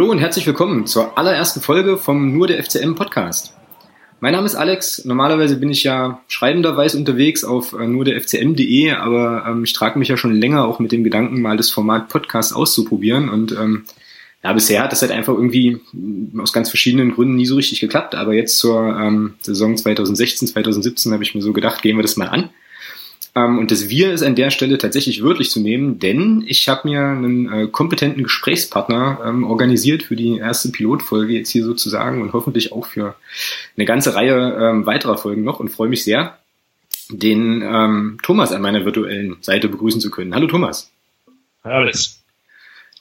Hallo und herzlich willkommen zur allerersten Folge vom Nur der FCM Podcast. Mein Name ist Alex. Normalerweise bin ich ja schreibenderweise unterwegs auf äh, nur der FCM.de, aber ähm, ich trage mich ja schon länger auch mit dem Gedanken, mal das Format Podcast auszuprobieren. Und ähm, ja, bisher hat das halt einfach irgendwie aus ganz verschiedenen Gründen nie so richtig geklappt. Aber jetzt zur ähm, Saison 2016, 2017 habe ich mir so gedacht, gehen wir das mal an. Ähm, und das Wir ist an der Stelle tatsächlich wörtlich zu nehmen, denn ich habe mir einen äh, kompetenten Gesprächspartner ähm, organisiert für die erste Pilotfolge jetzt hier sozusagen und hoffentlich auch für eine ganze Reihe ähm, weiterer Folgen noch und freue mich sehr, den ähm, Thomas an meiner virtuellen Seite begrüßen zu können. Hallo Thomas. Hi Alex.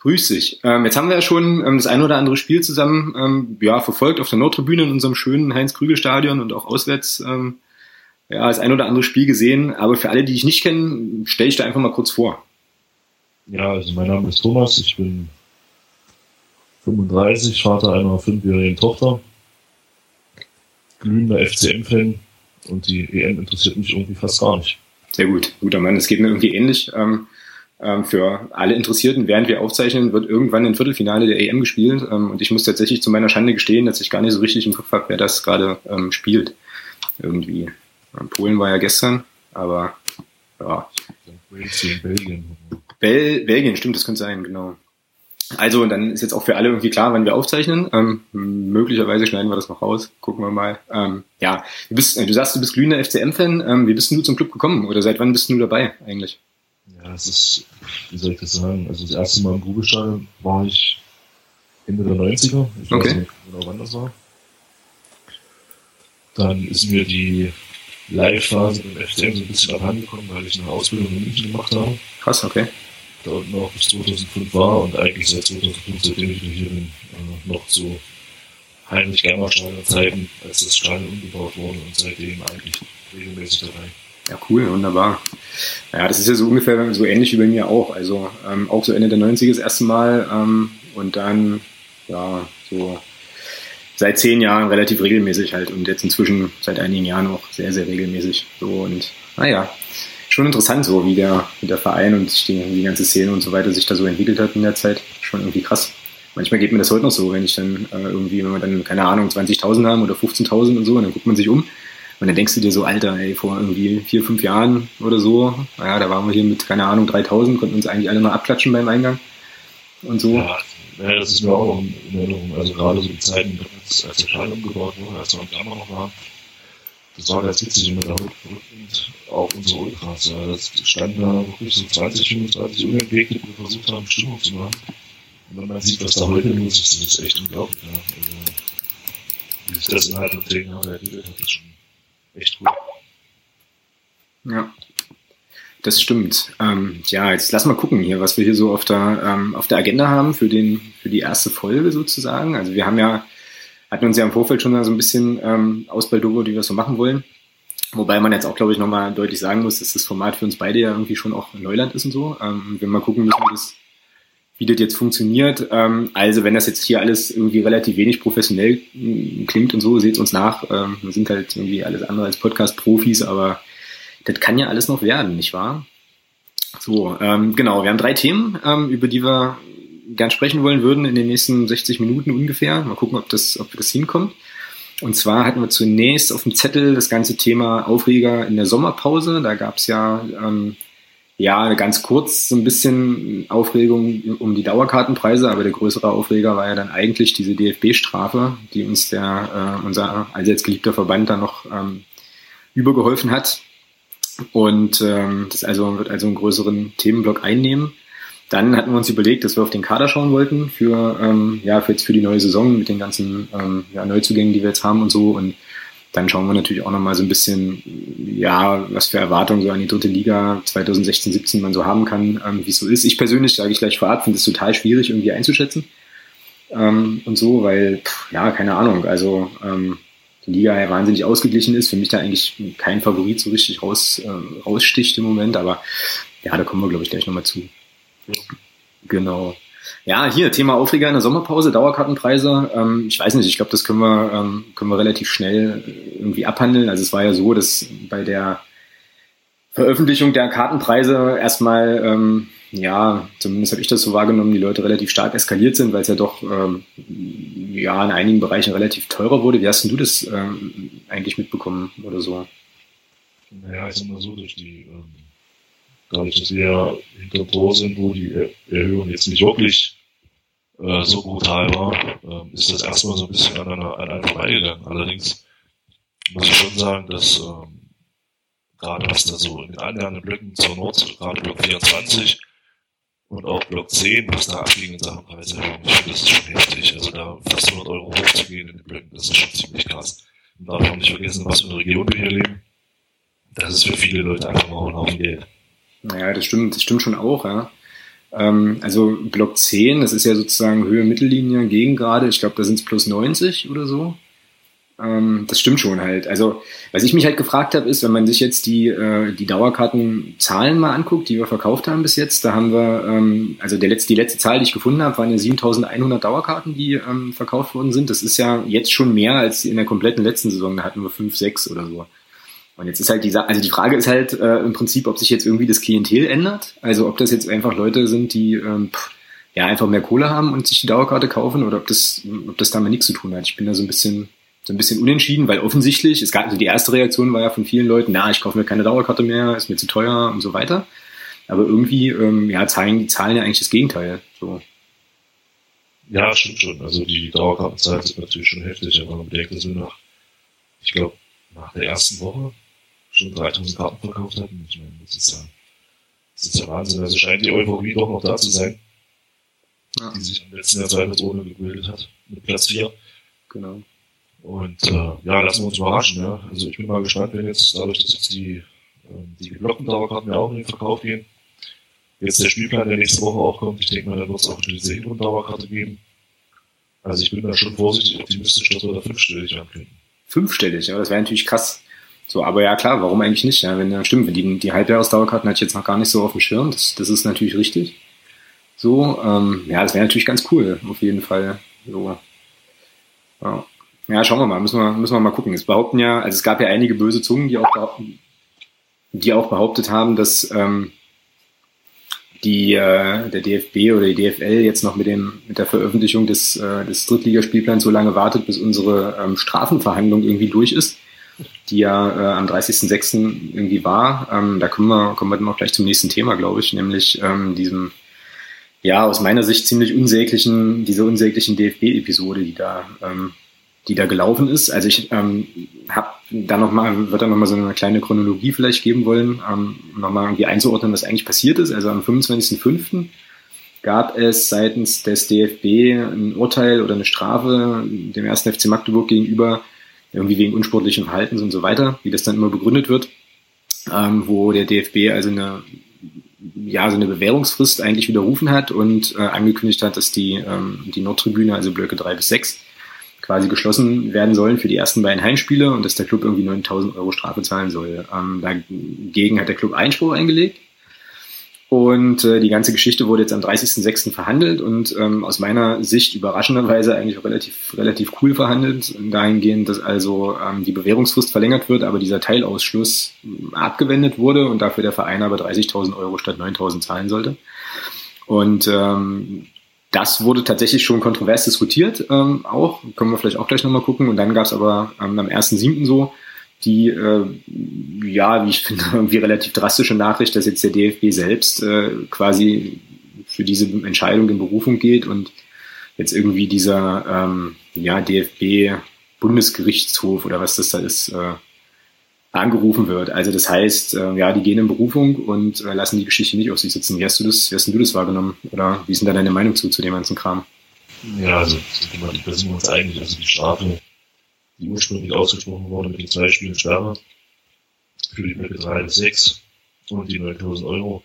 Grüß dich. Ähm, jetzt haben wir ja schon ähm, das ein oder andere Spiel zusammen ähm, ja, verfolgt auf der Nordtribüne in unserem schönen Heinz-Krügel-Stadion und auch auswärts ähm, ja, das ein oder andere Spiel gesehen, aber für alle, die ich nicht kenne, stelle ich da einfach mal kurz vor. Ja, also mein Name ist Thomas, ich bin 35, Vater einer fünfjährigen Tochter, glühender FCM-Fan und die EM interessiert mich irgendwie fast gar nicht. Sehr gut, guter Mann, es geht mir irgendwie ähnlich. Ähm, ähm, für alle Interessierten, während wir aufzeichnen, wird irgendwann ein Viertelfinale der EM gespielt ähm, und ich muss tatsächlich zu meiner Schande gestehen, dass ich gar nicht so richtig im Kopf habe, wer das gerade ähm, spielt. Irgendwie. Polen war ja gestern, aber ja. Belgien. Bel Belgien, stimmt, das könnte sein, genau. Also, dann ist jetzt auch für alle irgendwie klar, wann wir aufzeichnen. Ähm, möglicherweise schneiden wir das noch raus. Gucken wir mal. Ähm, ja, du, bist, du sagst, du bist glühender FCM-Fan. Ähm, wie bist du zum Club gekommen? Oder seit wann bist du dabei eigentlich? Ja, es ist, wie soll ich das sagen? Also, das erste Mal im Grubelstadion war ich Ende der 90er. Ich okay. weiß nicht genau, wann das war. Dann ist mir die Live-Phase im FCM so ein bisschen abhandengekommen, weil ich eine Ausbildung in München gemacht habe. Krass, okay. Da unten auch bis 2005 war und eigentlich seit 2005, seitdem ich hier bin, äh, noch zu Heinrich Germersteiner Zeiten, als das Stadion umgebaut wurde und seitdem eigentlich regelmäßig dabei. Ja, cool, wunderbar. Ja, das ist ja so ungefähr so ähnlich wie bei mir auch. Also ähm, auch so Ende der 90er das erste Mal ähm, und dann ja so seit zehn Jahren relativ regelmäßig halt und jetzt inzwischen seit einigen Jahren auch sehr, sehr regelmäßig. So und naja, schon interessant so, wie der, wie der Verein und die, die ganze Szene und so weiter sich da so entwickelt hat in der Zeit. Schon irgendwie krass. Manchmal geht mir das heute noch so, wenn ich dann äh, irgendwie, wenn wir dann, keine Ahnung, 20.000 haben oder 15.000 und so, und dann guckt man sich um und dann denkst du dir so, Alter, ey, vor irgendwie vier, fünf Jahren oder so, naja, da waren wir hier mit, keine Ahnung, 3.000, konnten uns eigentlich alle noch abklatschen beim Eingang und so. Ja, ja, das ist mir auch in Erinnerung. Also gerade so die Zeiten, als, der Schein umgebaut wurde, als wir am Jammer noch waren, das war ganz witzig und da und auch unsere Ultras. Ja, das standen da wirklich so 20, 25 Unentwegte, die versucht haben, Stimmung zu machen. Und wenn man sieht, was da heute los ist, das ist echt unglaublich. Ja. Also, wie sich das innerhalb von zehn Jahren entwickelt hat, ist schon echt gut. Ja. Das stimmt. Ähm, ja, jetzt lass mal gucken hier, was wir hier so auf der, ähm, auf der Agenda haben für, den, für die erste Folge sozusagen. Also wir haben ja, hatten uns ja im Vorfeld schon so ein bisschen ähm, ausbaldowert, wie wir es so machen wollen. Wobei man jetzt auch, glaube ich, nochmal deutlich sagen muss, dass das Format für uns beide ja irgendwie schon auch Neuland ist und so. Ähm, wir mal gucken müssen, wie das, wie das jetzt funktioniert. Ähm, also wenn das jetzt hier alles irgendwie relativ wenig professionell äh, klingt und so, seht uns nach. Ähm, wir sind halt irgendwie alles andere als Podcast-Profis, aber das kann ja alles noch werden, nicht wahr? So, ähm, genau, wir haben drei Themen, ähm, über die wir gern sprechen wollen würden in den nächsten 60 Minuten ungefähr. Mal gucken, ob das, ob das hinkommt. Und zwar hatten wir zunächst auf dem Zettel das ganze Thema Aufreger in der Sommerpause. Da gab es ja ähm, ja ganz kurz so ein bisschen Aufregung um die Dauerkartenpreise, aber der größere Aufreger war ja dann eigentlich diese DFB-Strafe, die uns der äh, unser allseits geliebter Verband dann noch ähm, übergeholfen hat. Und ähm, das also wird also einen größeren Themenblock einnehmen. Dann hatten wir uns überlegt, dass wir auf den Kader schauen wollten für, ähm, ja, für jetzt für die neue Saison mit den ganzen ähm, ja, Neuzugängen, die wir jetzt haben und so. Und dann schauen wir natürlich auch nochmal so ein bisschen, ja, was für Erwartungen so an die dritte Liga 2016, 17 man so haben kann, ähm, wie es so ist. Ich persönlich, sage ich gleich vorab, finde es total schwierig irgendwie einzuschätzen. Ähm, und so, weil, pff, ja, keine Ahnung, also ähm, Liga ja wahnsinnig ausgeglichen ist. Für mich da eigentlich kein Favorit so richtig raus, äh, raussticht im Moment, aber ja, da kommen wir, glaube ich, gleich nochmal zu. Genau. Ja, hier, Thema Aufreger in der Sommerpause, Dauerkartenpreise. Ähm, ich weiß nicht, ich glaube, das können wir, ähm, können wir relativ schnell irgendwie abhandeln. Also es war ja so, dass bei der Veröffentlichung der Kartenpreise erstmal ähm, ja, zumindest habe ich das so wahrgenommen, die Leute relativ stark eskaliert sind, weil es ja doch ähm, ja in einigen Bereichen relativ teurer wurde. Wie hast denn du das ähm, eigentlich mitbekommen oder so? Naja, ich sag mal so, durch die, ähm, dadurch, dass wir hinter Tor sind, wo die Erhöhung jetzt nicht wirklich äh, so brutal war, äh, ist das erstmal so ein bisschen an einer, an einem vorbeigegangen. Allerdings muss ich schon sagen, dass ähm, gerade was da so in den anderen Blöcken zur Nord, gerade Block 24, und auch Block 10, was da abging in Sachen Preiserhöhung, das ist schon heftig. Also da fast 100 Euro hochzugehen in den Blöcken, das ist schon ziemlich krass. Und darf auch nicht vergessen, was für eine Region wir hier leben. Das ist für viele Leute einfach mal ein Haufen Geld. Naja, das stimmt, das stimmt schon auch, ja. Ähm, also Block 10, das ist ja sozusagen Höhe Mittellinie gegen gerade, ich glaube, da sind es plus 90 oder so. Ähm, das stimmt schon halt. Also, was ich mich halt gefragt habe, ist, wenn man sich jetzt die, äh, die Dauerkartenzahlen mal anguckt, die wir verkauft haben bis jetzt, da haben wir, ähm, also der letzte, die letzte Zahl, die ich gefunden habe, waren ja 7100 Dauerkarten, die ähm, verkauft worden sind. Das ist ja jetzt schon mehr als in der kompletten letzten Saison, da hatten wir 5, 6 oder so. Und jetzt ist halt die, also die Frage ist halt äh, im Prinzip, ob sich jetzt irgendwie das Klientel ändert. Also ob das jetzt einfach Leute sind, die ähm, pff, ja einfach mehr Kohle haben und sich die Dauerkarte kaufen oder ob das, ob das damit nichts zu tun hat. Ich bin da so ein bisschen so ein bisschen unentschieden, weil offensichtlich, es gab also die erste Reaktion war ja von vielen Leuten, na, ich kaufe mir keine Dauerkarte mehr, ist mir zu teuer und so weiter. Aber irgendwie, ähm, ja, zeigen die Zahlen ja eigentlich das Gegenteil. So. Ja, stimmt schon. Also die Dauerkartenzahlen sind natürlich schon heftig, aber man bedenkt, dass wir nach, ich glaube, nach der ersten Woche schon 3000 Karten verkauft hatten. Ich meine, das ist ja, das ist ja Wahnsinn. Also scheint die Euphorie doch noch da zu sein, ja. die sich im letzten Jahr zweifelsohne gebildet hat, mit Platz 4. Genau. Und äh, ja, lassen wir uns überraschen. Ja. Also ich bin mal gespannt, wenn jetzt dadurch, dass jetzt die, äh, die geblockten Dauerkarten ja auch in den Verkauf gehen, jetzt der Spielplan, der nächste Woche auch kommt, ich denke mal, da wird es auch diese Hinrundendauerkarte geben. Also ich bin da schon vorsichtig optimistisch, dass wir da fünfstellig können. Fünfstellig, ja, das wäre natürlich krass. So, aber ja klar, warum eigentlich nicht? Ja, wenn ja stimmt, wenn die, die Halbjahresdauerkarten hatte ich jetzt noch gar nicht so auf dem Schirm, das, das ist natürlich richtig. So, ähm, ja, das wäre natürlich ganz cool, auf jeden Fall. So. Ja. Ja, schauen wir mal, müssen wir, müssen wir mal gucken. Es behaupten ja, also es gab ja einige böse Zungen, die auch, behaupten, die auch behauptet haben, dass ähm, die, äh, der DFB oder die DFL jetzt noch mit, dem, mit der Veröffentlichung des, äh, des Drittligaspielplans so lange wartet, bis unsere ähm, Strafenverhandlung irgendwie durch ist, die ja äh, am 30.06. irgendwie war. Ähm, da kommen wir, kommen wir dann auch gleich zum nächsten Thema, glaube ich, nämlich ähm, diesem, ja, aus meiner Sicht ziemlich unsäglichen, diese unsäglichen DFB-Episode, die da ähm, die da gelaufen ist. Also ich ähm, habe da noch mal, wird da nochmal so eine kleine Chronologie vielleicht geben wollen, ähm, nochmal irgendwie einzuordnen, was eigentlich passiert ist. Also am 25.05. gab es seitens des DFB ein Urteil oder eine Strafe dem ersten FC Magdeburg gegenüber, irgendwie wegen unsportlichen Verhaltens und so weiter, wie das dann immer begründet wird, ähm, wo der DFB also eine ja, so eine Bewährungsfrist eigentlich widerrufen hat und äh, angekündigt hat, dass die, ähm, die Nordtribüne, also Blöcke drei bis sechs quasi geschlossen werden sollen für die ersten beiden Heimspiele und dass der Club irgendwie 9000 Euro Strafe zahlen soll. Ähm, dagegen hat der Club Einspruch eingelegt. Und äh, die ganze Geschichte wurde jetzt am 30.06. verhandelt und ähm, aus meiner Sicht überraschenderweise eigentlich relativ, relativ cool verhandelt, dahingehend, dass also ähm, die Bewährungsfrist verlängert wird, aber dieser Teilausschluss äh, abgewendet wurde und dafür der Verein aber 30.000 Euro statt 9.000 zahlen sollte. Und ähm, das wurde tatsächlich schon kontrovers diskutiert, ähm, auch. Können wir vielleicht auch gleich nochmal gucken. Und dann gab es aber ähm, am 1.7. so die, äh, ja, wie ich finde, irgendwie relativ drastische Nachricht, dass jetzt der DFB selbst äh, quasi für diese Entscheidung in Berufung geht und jetzt irgendwie dieser ähm, ja, DFB Bundesgerichtshof oder was das da ist, äh, angerufen wird. Also das heißt, äh, ja, die gehen in Berufung und äh, lassen die Geschichte nicht auf sich sitzen. Wie hast du das, wie hast du das wahrgenommen? Oder wie ist denn da deine Meinung zu, zu dem ganzen Kram? Ja, also sind wir uns eigentlich, also die Strafe, die ursprünglich ausgesprochen wurde mit den zwei Spielen Sperre für die Blöcke 3 bis 6 und die 9000 Euro.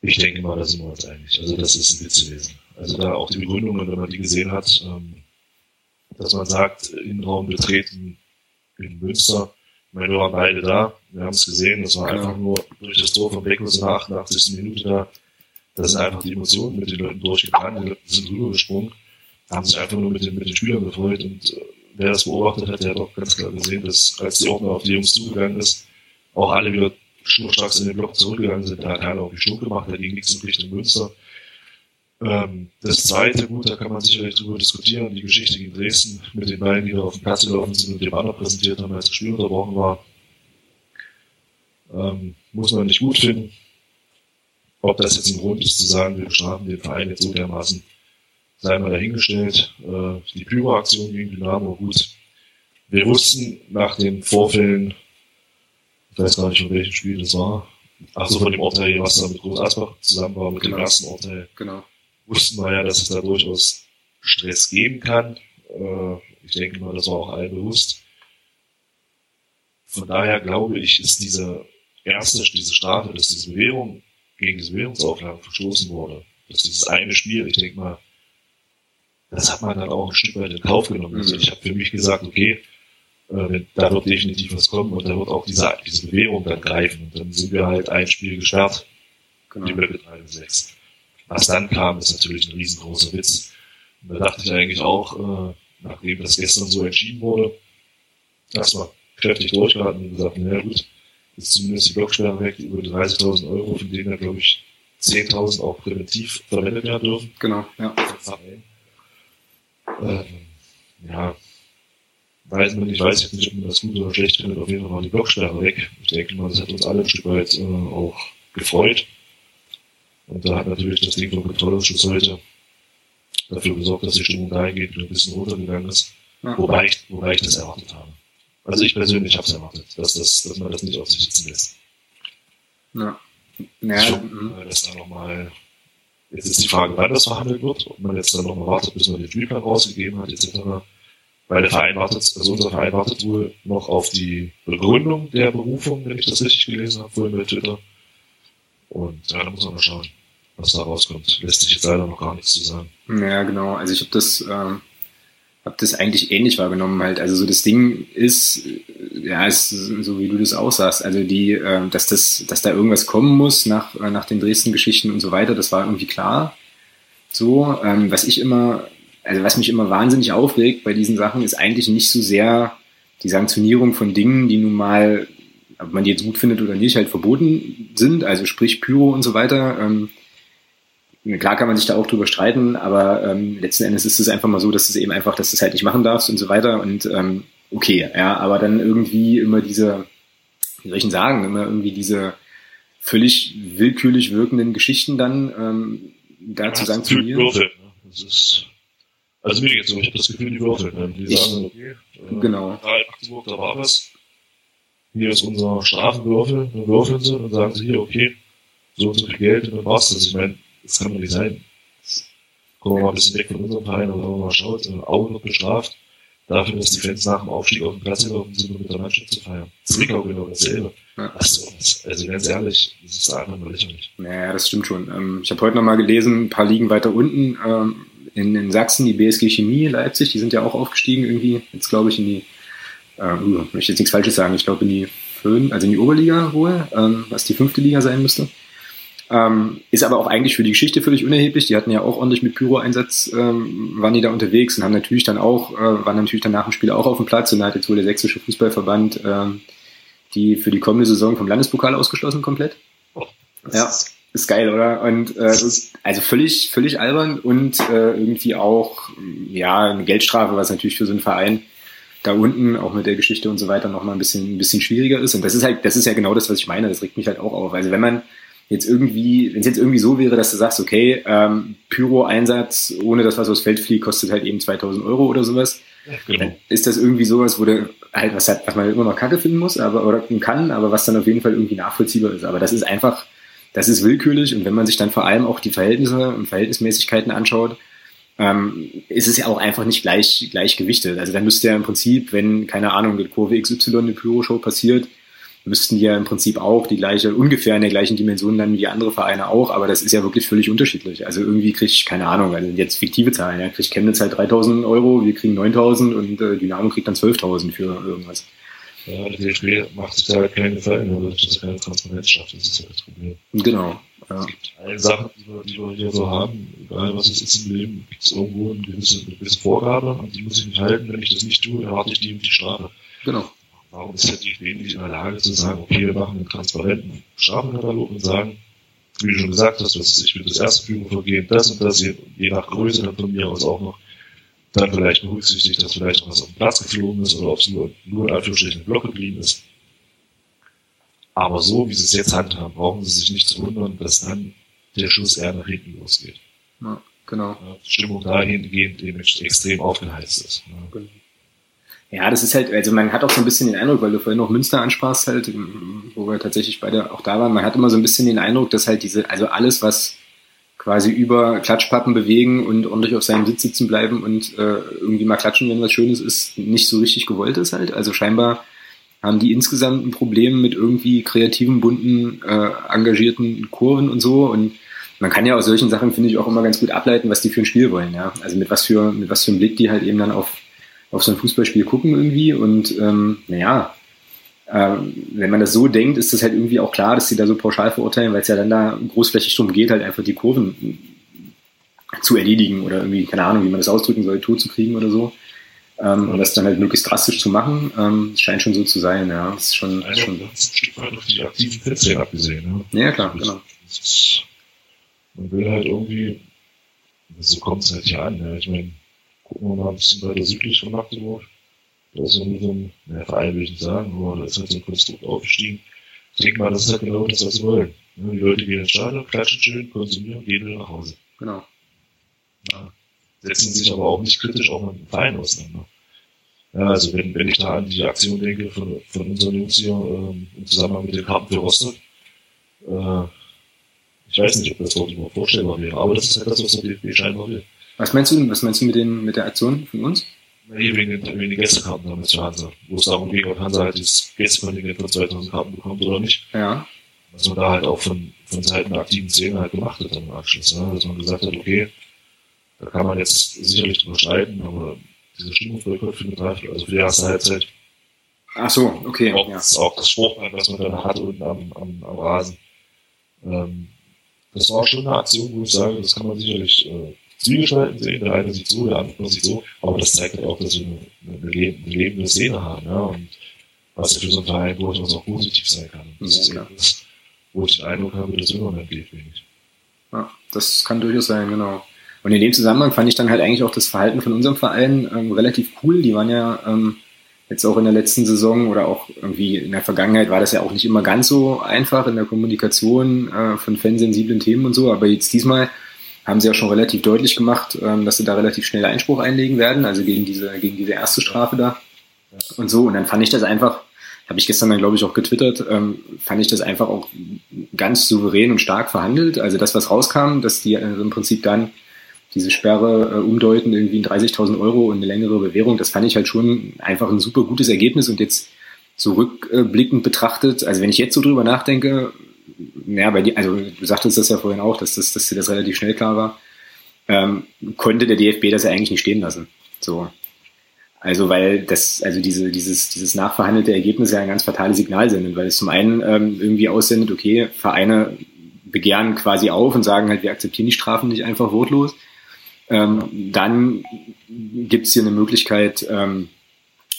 Ich denke mal, da sind wir uns einig. Also das ist ein Witz gewesen. Also da auch die Begründungen, wenn man die gesehen hat, ähm, dass man sagt, Innenraum betreten in Münster ich meine, wir waren beide da, wir haben es gesehen, das war einfach nur durch das Tor von Beckus in der 88. Minute da. Da sind einfach die Emotionen mit den Leuten durchgegangen, die Leute sind rübergesprungen, haben sich einfach nur mit den, mit den Spielern gefreut und äh, wer das beobachtet hat, der hat auch ganz klar gesehen, dass als die Ordner auf die Jungs zugegangen ist, auch alle wieder schnurstracks in den Block zurückgegangen sind, da hat keiner auf die Sturm gemacht, da ging nichts in Richtung Münster. Ähm, das zweite, gut, da kann man sicherlich drüber diskutieren, die Geschichte in Dresden mit den beiden, die da auf dem Platz gelaufen sind und dem Banner präsentiert haben, als das Spiel unterbrochen war. Ähm, muss man nicht gut finden. Ob das jetzt ein Grund ist zu sagen, wir bestrafen den Verein jetzt so dermaßen, sei mal dahingestellt. Äh, die Pyro-Aktion gegen Dynamo, gut. Wir wussten nach den Vorfällen, ich weiß gar nicht, von welchem Spiel das war, ach so, von dem Urteil, was da mit Groß Asbach zusammen war, mit genau. dem ersten Urteil. Genau wussten wir ja, dass es da durchaus Stress geben kann. Äh, ich denke mal, das war auch allen bewusst. Von daher glaube ich, ist diese erste, diese Strafe, dass diese Bewährung gegen diese Bewährungsauflagen verstoßen wurde, dass dieses eine Spiel, ich denke mal, das hat man dann auch ein Stück weit in Kauf genommen. Also mhm. ich habe für mich gesagt, okay, äh, da wird definitiv was kommen und da wird auch diese, diese Bewährung dann greifen. Und dann sind wir halt ein Spiel gesperrt, genau. die 3 und 6. Was dann kam, ist natürlich ein riesengroßer Witz. Und da dachte ich eigentlich auch, äh, nachdem das gestern so entschieden wurde, erstmal kräftig durchgehalten und gesagt, naja gut, ist zumindest die Blocksperre weg, über 30.000 Euro, von denen ja, glaube ich, 10.000 auch präventiv verwendet werden dürfen. Genau, ja. Ähm, ja, weiß man nicht, weiß ich nicht, ob man das gut oder schlecht findet, auf jeden Fall war die Blocksperre weg. Ich denke mal, das hat uns alle ein Stück weit äh, auch gefreut. Und da hat natürlich das Ding vom Kontrollausschuss heute dafür gesorgt, dass die Stimmung dahin und ein bisschen runtergegangen ist. Ja. Wobei, ich, wobei ich das erwartet habe. Also ich persönlich habe es erwartet, dass, das, dass man das nicht auf sich sitzen lässt. Ja. Ja, hoffe, mhm. dass da nochmal, jetzt ist die Frage, wann das verhandelt wird, ob man jetzt dann nochmal wartet, bis man den Spielplan rausgegeben hat, etc. Weil der Verein wartet, also unser Verein wartet wohl noch auf die Begründung der Berufung, wenn ich das richtig gelesen habe, vorhin bei Twitter. Und ja, da muss man mal schauen was da rauskommt. Lässt sich jetzt leider noch gar nichts zu sagen. Ja, genau. Also ich habe das, ähm, hab das eigentlich ähnlich wahrgenommen halt. Also so das Ding ist, ja, ist so wie du das auch sagst. Also die, äh, dass das, dass da irgendwas kommen muss nach, äh, nach den Dresden-Geschichten und so weiter, das war irgendwie klar. So, ähm, was ich immer, also was mich immer wahnsinnig aufregt bei diesen Sachen, ist eigentlich nicht so sehr die Sanktionierung von Dingen, die nun mal, ob man die jetzt gut findet oder nicht, halt verboten sind, also sprich Pyro und so weiter. Ähm, Klar kann man sich da auch drüber streiten, aber ähm, letzten Endes ist es einfach mal so, dass es eben einfach, dass du es halt nicht machen darfst und so weiter. Und ähm, okay, ja, aber dann irgendwie immer diese, wie soll ich denn sagen, immer irgendwie diese völlig willkürlich wirkenden Geschichten dann ähm, da zu sanktionieren. Würfeln, ne? das ist, also mir geht's so, ich habe das Gefühl, die würfeln. Ne? Die ich, sagen, okay, äh, genau. da in Magdeburg, da war was. Hier ist unser Strafenwürfel, dann würfeln sie und sagen sie hier, okay, so und so viel Geld und dann war's das. Ich meine, das kann doch nicht sein. Kommen wir mal ein bisschen weg von unserem Verein, aber wenn man mal schaut, äh, Augen wird bestraft dafür, dass die Fans nach dem Aufstieg auf den Platz gelaufen sind, um mit der Mannschaft zu feiern. Zwickau genau dasselbe. Ja. Also, also ganz ehrlich, das ist einfach nur lächerlich. Naja, das stimmt schon. Ähm, ich habe heute nochmal gelesen, ein paar Ligen weiter unten ähm, in, in Sachsen, die BSG Chemie Leipzig, die sind ja auch aufgestiegen irgendwie, jetzt glaube ich in die, äh, möchte jetzt nichts Falsches sagen, ich glaube in die Föhn, also in die Oberliga wohl, ähm, was die fünfte Liga sein müsste. Ähm, ist aber auch eigentlich für die Geschichte völlig unerheblich. Die hatten ja auch ordentlich mit Pyro-Einsatz, ähm, waren die da unterwegs und haben natürlich dann auch, äh, waren natürlich dann nach dem Spiel auch auf dem Platz und da hat jetzt wohl der sächsische Fußballverband ähm, die für die kommende Saison vom Landespokal ausgeschlossen komplett. Ja, ist geil, oder? Und äh, also völlig, völlig albern und äh, irgendwie auch ja eine Geldstrafe, was natürlich für so einen Verein da unten auch mit der Geschichte und so weiter noch mal ein bisschen, ein bisschen schwieriger ist. Und das ist halt, das ist ja genau das, was ich meine. Das regt mich halt auch auf. Also wenn man jetzt irgendwie, wenn es jetzt irgendwie so wäre, dass du sagst, okay, ähm, Pyro-Einsatz ohne das, was aus Feld fliegt, kostet halt eben 2000 Euro oder sowas, genau. dann ist das irgendwie sowas, wo du halt was, hat, was man immer noch Kacke finden muss, aber oder kann, aber was dann auf jeden Fall irgendwie nachvollziehbar ist. Aber das ist einfach, das ist willkürlich und wenn man sich dann vor allem auch die Verhältnisse und Verhältnismäßigkeiten anschaut, ähm, ist es ja auch einfach nicht gleich, gleich gewichtet. Also dann müsste ja im Prinzip, wenn, keine Ahnung, die Kurve XY eine Pyro-Show passiert, müssten die ja im Prinzip auch die gleiche, ungefähr in der gleichen Dimension landen wie andere Vereine auch, aber das ist ja wirklich völlig unterschiedlich. Also irgendwie kriege ich, keine Ahnung, also jetzt fiktive Zahlen, ja, kriegt Chemnitz halt 3000 Euro, wir kriegen 9000 und äh, Dynamo kriegt dann 12.000 für irgendwas. Ja, der DFB macht sich da halt keine Gefallen, weil das keine Transparenz schafft, das ist ja das Problem. Genau. Ja. Es gibt eine Sache, die wir, die wir hier so haben, egal was es ist im Leben, gibt es irgendwo eine gewisse, eine gewisse Vorgabe, und die muss ich nicht halten. Wenn ich das nicht tue, erwarte ich die, die Strafe. Genau. Warum ist der DFB nicht in der Lage zu sagen, okay, wir machen einen transparenten Strafenkatalog und sagen, wie du schon gesagt hast, was ich will das erste Führungsvergehen, das und das, je, je nach Größe dann von mir aus auch noch, dann vielleicht berücksichtigt, dass vielleicht was auf den Platz geflogen ist oder ob es nur, nur in Anführungsstrichen Block geblieben ist. Aber so, wie sie es jetzt handhaben, brauchen sie sich nicht zu wundern, dass dann der Schuss eher nach hinten losgeht. Ja, genau. Ja, die Stimmung dahingehend eben extrem aufgeheizt ist. Ja. Genau. Ja, das ist halt, also man hat auch so ein bisschen den Eindruck, weil du vorhin noch Münster ansprachst, halt, wo wir tatsächlich beide auch da waren, man hat immer so ein bisschen den Eindruck, dass halt diese, also alles, was quasi über Klatschpappen bewegen und ordentlich auf seinem Sitz sitzen bleiben und äh, irgendwie mal klatschen, wenn was Schönes ist, nicht so richtig gewollt ist halt. Also scheinbar haben die insgesamt ein Problem mit irgendwie kreativen, bunten, äh, engagierten Kurven und so. Und man kann ja aus solchen Sachen, finde ich, auch immer ganz gut ableiten, was die für ein Spiel wollen, ja. Also mit was für, mit was für einem Blick die halt eben dann auf, auf so ein Fußballspiel gucken irgendwie. Und ähm, naja, ähm, wenn man das so denkt, ist das halt irgendwie auch klar, dass sie da so pauschal verurteilen, weil es ja dann da großflächig darum geht, halt einfach die Kurven zu erledigen oder irgendwie, keine Ahnung, wie man das ausdrücken soll, tot zu kriegen oder so. Ähm, und das dann halt möglichst drastisch zu machen, ähm, scheint schon so zu sein, ja. Das ist schon, also, schon ein Stück weit auf die aktiven abgesehen, ne? Ja, klar, genau. Ist, man will halt irgendwie, so kommt es halt hier an, ja. Ich meine, gucken wir mal ein bisschen weiter südlich von Magdeburg. Da ist ja nur so ein, naja, Verein will ich nicht sagen, aber da ist halt so ein Konstrukt aufgestiegen. Ich denke mal, das ist halt genau das, was sie wollen. Die Leute gehen ins Stadion, klatschen schön, konsumieren, gehen wieder nach Hause. Genau. Ja. Setzen sich aber auch nicht kritisch auch mit dem Verein auseinander. Ja, also wenn, wenn ich da an die Aktion denke von, von unseren Jungs hier ähm, im Zusammenhang mit den Karten für Rostock, äh, ich weiß nicht, ob das dort überhaupt vorstellbar wäre, aber das ist halt das, was der DFB scheinbar will. Was meinst du, was meinst du mit, den, mit der Aktion von uns? Nee, wegen den, wegen den Gästekarten damals für Hansa, wo es darum ging, ob Hansa halt das Gästekontingent von 2000 Karten bekommt oder nicht. Ja. Was man da halt auch von, von Seiten der aktiven Szene halt gemacht hat im Anschluss, ne? dass man gesagt hat, okay, da kann man jetzt sicherlich drüber streiten, aber dieser Stimmungsboykott findet halt, also für die erste Halbzeit. Ach so, okay. Auch, ja. das, auch das Spruchband, was man dann hat unten am, am, am Rasen. Ähm, das war schon eine Aktion, wo ich sage, das kann man sicherlich äh, zwiegespalten sehen. Der eine sieht so, der andere sieht so. Aber das zeigt halt auch, dass wir eine, eine, lebende, eine lebende Szene haben. Ja? Und was ja für so einen Verein durchaus auch positiv sein kann. Das Ja, ist klar. das, wo ich den Eindruck habe, dass immer mehr geht, wenig. Ja, das kann durchaus sein, genau. Und in dem Zusammenhang fand ich dann halt eigentlich auch das Verhalten von unserem Verein ähm, relativ cool. Die waren ja ähm, jetzt auch in der letzten Saison oder auch irgendwie in der Vergangenheit war das ja auch nicht immer ganz so einfach in der Kommunikation äh, von fansensiblen Themen und so. Aber jetzt diesmal haben sie ja schon relativ deutlich gemacht, ähm, dass sie da relativ schnell Einspruch einlegen werden, also gegen diese, gegen diese erste Strafe da und so. Und dann fand ich das einfach, habe ich gestern dann, glaube ich, auch getwittert, ähm, fand ich das einfach auch ganz souverän und stark verhandelt. Also das, was rauskam, dass die also im Prinzip dann diese Sperre äh, umdeuten, irgendwie in 30.000 Euro und eine längere Bewährung, das fand ich halt schon einfach ein super gutes Ergebnis und jetzt so rückblickend betrachtet, also wenn ich jetzt so drüber nachdenke, naja, bei dir, also du sagtest das ja vorhin auch, dass, das, dass dir das relativ schnell klar war, ähm, konnte der DFB das ja eigentlich nicht stehen lassen. So. Also weil das, also diese, dieses, dieses nachverhandelte Ergebnis ja ein ganz fatales Signal sendet, weil es zum einen ähm, irgendwie aussendet, okay, Vereine begehren quasi auf und sagen halt, wir akzeptieren die Strafen nicht einfach wortlos. Ähm, dann gibt es hier eine Möglichkeit, ähm,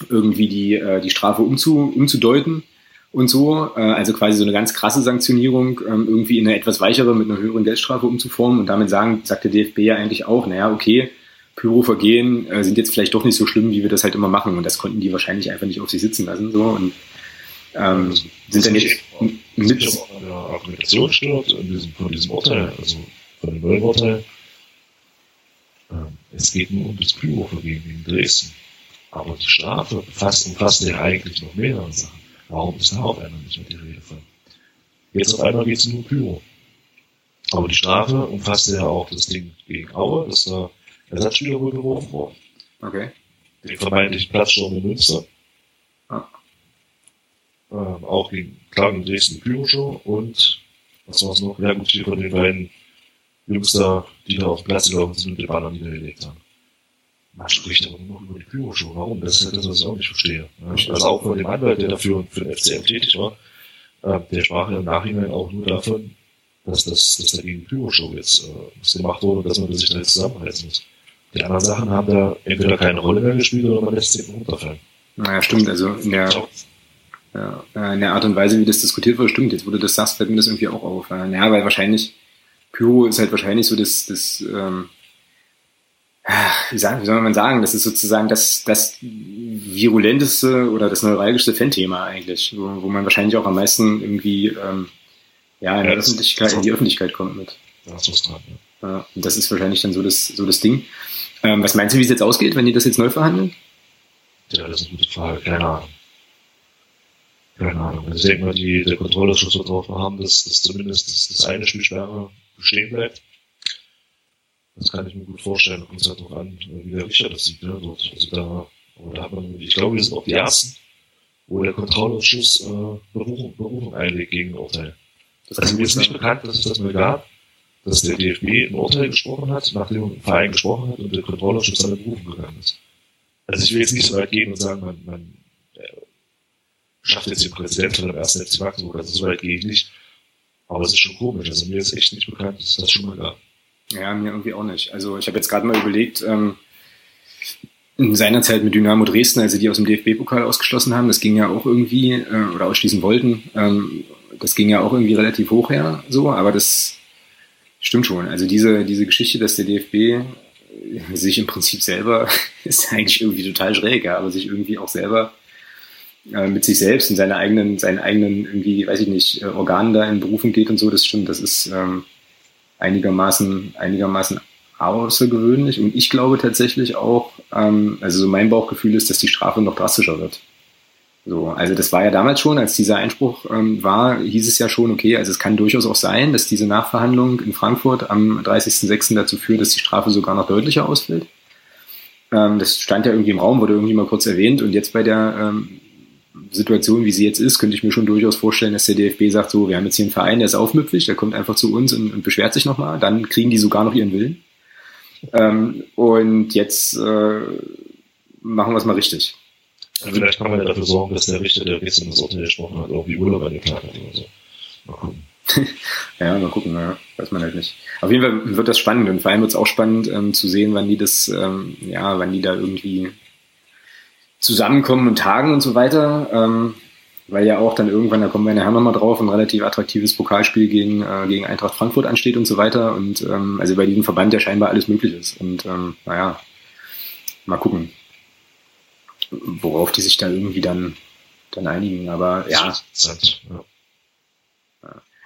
irgendwie die, äh, die Strafe umzu, umzudeuten und so. Äh, also quasi so eine ganz krasse Sanktionierung ähm, irgendwie in eine etwas weichere mit einer höheren Geldstrafe umzuformen. Und damit sagen, sagt der DFB ja eigentlich auch, naja, okay, Pyrovergehen äh, sind jetzt vielleicht doch nicht so schlimm, wie wir das halt immer machen. Und das konnten die wahrscheinlich einfach nicht auf sich sitzen lassen. So. Und ähm, sind dann jetzt mit der Argumentation stört, in diesem, von diesem Urteil, also von dem neuen Urteil. Ähm, es geht nur um das Pyrovergehen gegen Dresden. Aber die Strafe fasst, umfasst ja eigentlich noch mehrere Sachen. Warum ist da auf einmal nicht mehr die Rede von? Jetzt auf einmal geht es nur um Pyro. Aber die Strafe umfasst ja auch das Ding gegen Aue, dass da Ersatzspieler wohl geworfen worden. okay. Den vermeintlichen Platzsturm in Münster. Ah. Ähm, auch gegen, klar, gegen Dresden Pyro-Show und was war's noch? Ja gut, hier von den beiden Jungs da, die da auf Platz gelaufen sind und den Banner niedergelegt haben. Man spricht aber nur noch über die Pyro-Show. Warum? Das ist halt das, was ich auch nicht verstehe. Ja, Also auch von dem Anwalt, der dafür für den FCM tätig war, äh, der sprach ja im Nachhinein auch nur davon, dass das, dass dagegen Pyro-Show jetzt äh, gemacht wurde und dass man sich da jetzt zusammenreißen muss. Die anderen Sachen haben da entweder keine Rolle mehr gespielt oder man lässt sie eben runterfallen. Naja, stimmt. Also in der, Ja, äh, in der Art und Weise, wie das diskutiert wurde, stimmt. Jetzt, wo du das sagst, fällt mir das irgendwie auch auf. Äh, ja, weil wahrscheinlich, Pyro ist halt wahrscheinlich so das, das ähm, wie, sagen, wie soll man sagen, das ist sozusagen das, das virulenteste oder das neuralgischste Fan-Thema eigentlich, wo, wo man wahrscheinlich auch am meisten irgendwie ähm, ja, in, ja, Öffentlichkeit, in die Öffentlichkeit kommt mit. Das ist dran, ja. ja. Und das ist wahrscheinlich dann so das, so das Ding. Ähm, was meinst du, wie es jetzt ausgeht, wenn die das jetzt neu verhandeln? Ja, das ist eine gute Frage, keine Ahnung. Keine Ahnung. Also ich denke mal, die, der Kontrollausschuss wird darauf haben, dass, dass zumindest das, das eine Spielsperre bestehen bleibt. Das kann ich mir gut vorstellen. Kommt halt darauf an, wie der Richter das sieht. Ne? Dort. Also da, aber da hat man, ich glaube, wir sind auch die Ersten, wo der Kontrollausschuss äh, Berufung, Berufung einlegt gegen ein Urteil. Das also mir ist nicht bekannt, dass es das mal gab, dass der DFB ein Urteil gesprochen hat, nachdem ein Verein gesprochen hat und der Kontrollausschuss seine Berufung gegangen ist. Also ich will jetzt nicht so weit gehen und sagen, man, man äh, schafft jetzt den Präsident von dem ersten FC Magdeburg, also so weit gehe ich nicht. Aber es ist schon komisch. Also mir ist echt nicht bekannt, dass es das schon mal gab. Ja, mir irgendwie auch nicht. Also ich habe jetzt gerade mal überlegt, ähm, in seiner Zeit mit Dynamo Dresden, als sie die aus dem DFB-Pokal ausgeschlossen haben, das ging ja auch irgendwie, äh, oder ausschließen wollten, ähm, das ging ja auch irgendwie relativ hoch her, so, aber das stimmt schon. Also diese, diese Geschichte, dass der DFB sich im Prinzip selber, ist eigentlich irgendwie total schräg, ja, aber sich irgendwie auch selber äh, mit sich selbst und seine eigenen, seinen eigenen irgendwie, weiß ich nicht, äh, Organen da in Berufung geht und so, das stimmt, das ist, ähm, einigermaßen, einigermaßen außergewöhnlich. Und ich glaube tatsächlich auch, ähm, also so mein Bauchgefühl ist, dass die Strafe noch drastischer wird. So, also das war ja damals schon, als dieser Einspruch ähm, war, hieß es ja schon, okay, also es kann durchaus auch sein, dass diese Nachverhandlung in Frankfurt am 30.06. dazu führt, dass die Strafe sogar noch deutlicher ausfällt. Ähm, das stand ja irgendwie im Raum, wurde irgendwie mal kurz erwähnt und jetzt bei der ähm, Situation, wie sie jetzt ist, könnte ich mir schon durchaus vorstellen, dass der DFB sagt, so, wir haben jetzt hier einen Verein, der ist aufmüpfig, der kommt einfach zu uns und, und beschwert sich nochmal, dann kriegen die sogar noch ihren Willen. Ähm, und jetzt äh, machen wir es mal richtig. Ja, vielleicht kann man ja dafür sorgen, dass der Richter, der gestern das Urteil gesprochen hat, auch die Urlaub angeklagt hat oder so. Mal gucken. ja, mal gucken, ja. weiß man halt nicht. Auf jeden Fall wird das spannend und vor allem wird es auch spannend ähm, zu sehen, wann die das, ähm, ja, wann die da irgendwie zusammenkommen und tagen und so weiter. Ähm, weil ja auch dann irgendwann, da kommen wir nachher nochmal drauf, ein relativ attraktives Pokalspiel gegen, äh, gegen Eintracht Frankfurt ansteht und so weiter. Und ähm, also bei diesem Verband ja scheinbar alles möglich ist. Und ähm, naja, mal gucken, worauf die sich da irgendwie dann, dann einigen. Aber ja.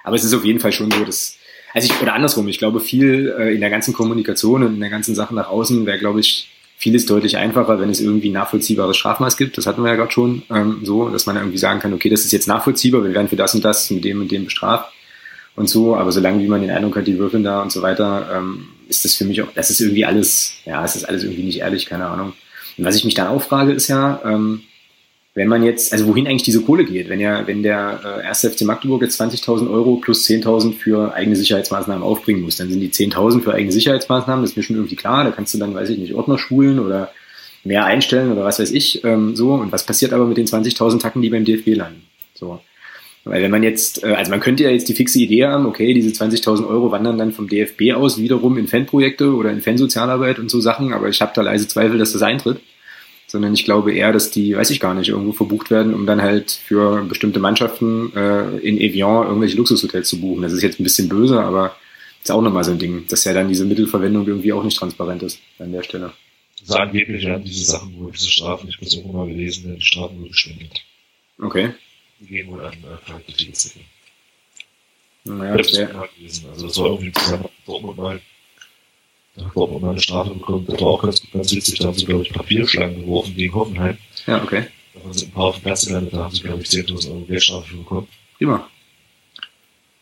Aber es ist auf jeden Fall schon so, dass, also ich, oder andersrum, ich glaube, viel äh, in der ganzen Kommunikation und in der ganzen Sache nach außen wäre, glaube ich, vieles deutlich einfacher, wenn es irgendwie nachvollziehbares Strafmaß gibt. Das hatten wir ja gerade schon ähm, so, dass man irgendwie sagen kann, okay, das ist jetzt nachvollziehbar, wir werden für das und das mit dem und dem bestraft und so. Aber solange wie man den Eindruck hat, die würfeln da und so weiter, ähm, ist das für mich auch, das ist irgendwie alles, ja, es ist alles irgendwie nicht ehrlich, keine Ahnung. Und was ich mich dann auch frage, ist ja, ähm, wenn man jetzt, also wohin eigentlich diese Kohle geht, wenn ja, wenn der äh, erste FC Magdeburg jetzt 20.000 Euro plus 10.000 für eigene Sicherheitsmaßnahmen aufbringen muss, dann sind die 10.000 für eigene Sicherheitsmaßnahmen, das ist mir schon irgendwie klar, da kannst du dann, weiß ich nicht, Ordner schulen oder mehr einstellen oder was weiß ich, ähm, so. Und was passiert aber mit den 20.000 Tacken, die beim DFB landen? So. Weil wenn man jetzt, äh, also man könnte ja jetzt die fixe Idee haben, okay, diese 20.000 Euro wandern dann vom DFB aus wiederum in Fanprojekte oder in Fansozialarbeit und so Sachen, aber ich habe da leise Zweifel, dass das eintritt sondern ich glaube eher, dass die, weiß ich gar nicht, irgendwo verbucht werden, um dann halt für bestimmte Mannschaften äh, in Evian irgendwelche Luxushotels zu buchen. Das ist jetzt ein bisschen böse, aber ist auch nochmal so ein Ding, dass ja dann diese Mittelverwendung irgendwie auch nicht transparent ist an der Stelle. Sagen wirklich werden diese Sachen, wo diese Strafen, ich habe es irgendwo mal gelesen, werden die Strafen nur gespendet. Okay. Die gehen wohl an äh, Zwecke. Naja, das, gelesen. Also das war irgendwie zusammen mit Dortmund mal da hat Dortmund eine Strafe bekommen. Das war auch ganz, ganz witzig. Da haben sie, glaube ich, Papierschlangen geworfen gegen Hoffenheim. Ja, okay. Da waren sie ein paar auf dem Platz gelandet. Da haben sie, glaube ich, 10.000 Euro Geldstrafe bekommen. Prima.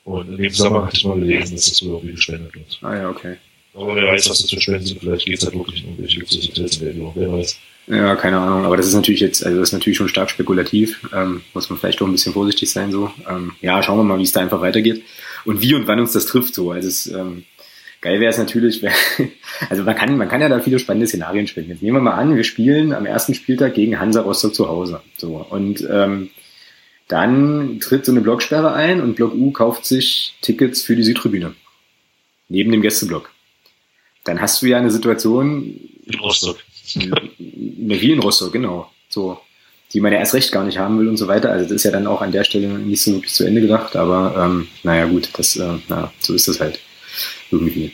Und in dem Zusammenhang hatte ich mal gelesen, dass das wohl irgendwie gespendet wird. Ah ja, okay. Aber wer weiß, was das für Spenden sind. Vielleicht geht es halt wirklich um welche Luxushotels in der Region. Wer weiß. Ja, keine Ahnung. Aber das ist natürlich jetzt, also das ist natürlich schon stark spekulativ. Ähm, muss man vielleicht doch ein bisschen vorsichtig sein so. Ähm, ja, schauen wir mal, wie es da einfach weitergeht. Und wie und wann uns das trifft so. Also es, ähm, Geil wäre es natürlich, also man kann, man kann ja da viele spannende Szenarien spielen. Jetzt nehmen wir mal an, wir spielen am ersten Spieltag gegen Hansa Rostock zu Hause. So und ähm, dann tritt so eine Blocksperre ein und Block U kauft sich Tickets für die Südtribüne neben dem Gästeblock. Dann hast du ja eine Situation in Rostock. Wie in Rostock, genau. So. die man ja erst recht gar nicht haben will und so weiter. Also das ist ja dann auch an der Stelle nicht so wirklich zu Ende gedacht, aber ähm, naja gut, das, äh, na, so ist das halt irgendwie.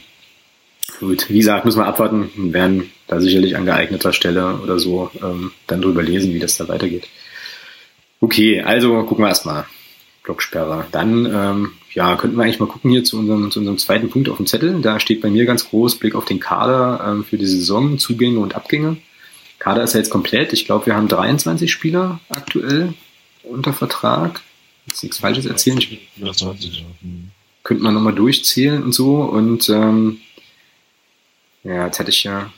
Gut, wie gesagt, müssen wir abwarten und werden da sicherlich an geeigneter Stelle oder so ähm, dann drüber lesen, wie das da weitergeht. Okay, also gucken wir erstmal. Blocksperre. Dann ähm, ja, könnten wir eigentlich mal gucken hier zu unserem, zu unserem zweiten Punkt auf dem Zettel. Da steht bei mir ganz groß Blick auf den Kader ähm, für die Saison, Zugänge und Abgänge. Kader ist ja jetzt komplett. Ich glaube, wir haben 23 Spieler aktuell unter Vertrag. Jetzt nichts Falsches erzählen. Ich, 20, ja. Könnte man nochmal durchzählen und so. Und ähm, ja, jetzt hatte ich ja,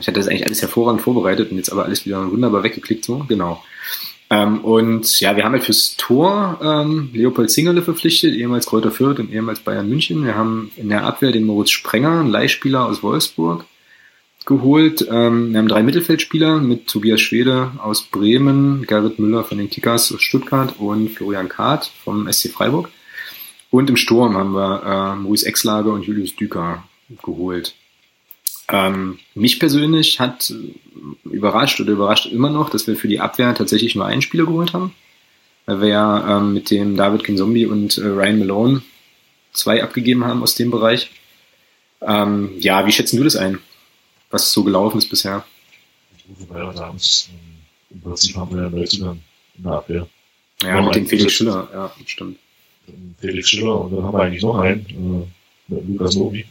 ich hatte das eigentlich alles hervorragend vorbereitet und jetzt aber alles wieder wunderbar weggeklickt so. Genau. Ähm, und ja, wir haben halt fürs Tor ähm, Leopold Zingerle verpflichtet, ehemals Kräuter Fürth und ehemals Bayern München. Wir haben in der Abwehr den Moritz Sprenger, einen Leihspieler aus Wolfsburg, geholt. Ähm, wir haben drei Mittelfeldspieler mit Tobias Schwede aus Bremen, Gerrit Müller von den Kickers aus Stuttgart und Florian Kahrt vom SC Freiburg. Und im Sturm haben wir äh, Maurice Exlage und Julius Düker geholt. Ähm, mich persönlich hat überrascht oder überrascht immer noch, dass wir für die Abwehr tatsächlich nur einen Spieler geholt haben. Weil wir ja ähm, mit dem David Kinzombie und äh, Ryan Malone zwei abgegeben haben aus dem Bereich. Ähm, ja, wie schätzen du das ein? Was so gelaufen ist bisher? Wobei wir sagen, im Prinzip haben wir ja Neuzugang in der Abwehr. Ja, mit dem Felix Schiller, ja, stimmt. Felix Schiller und dann haben wir eigentlich noch einen, äh, mit Lukas Novi.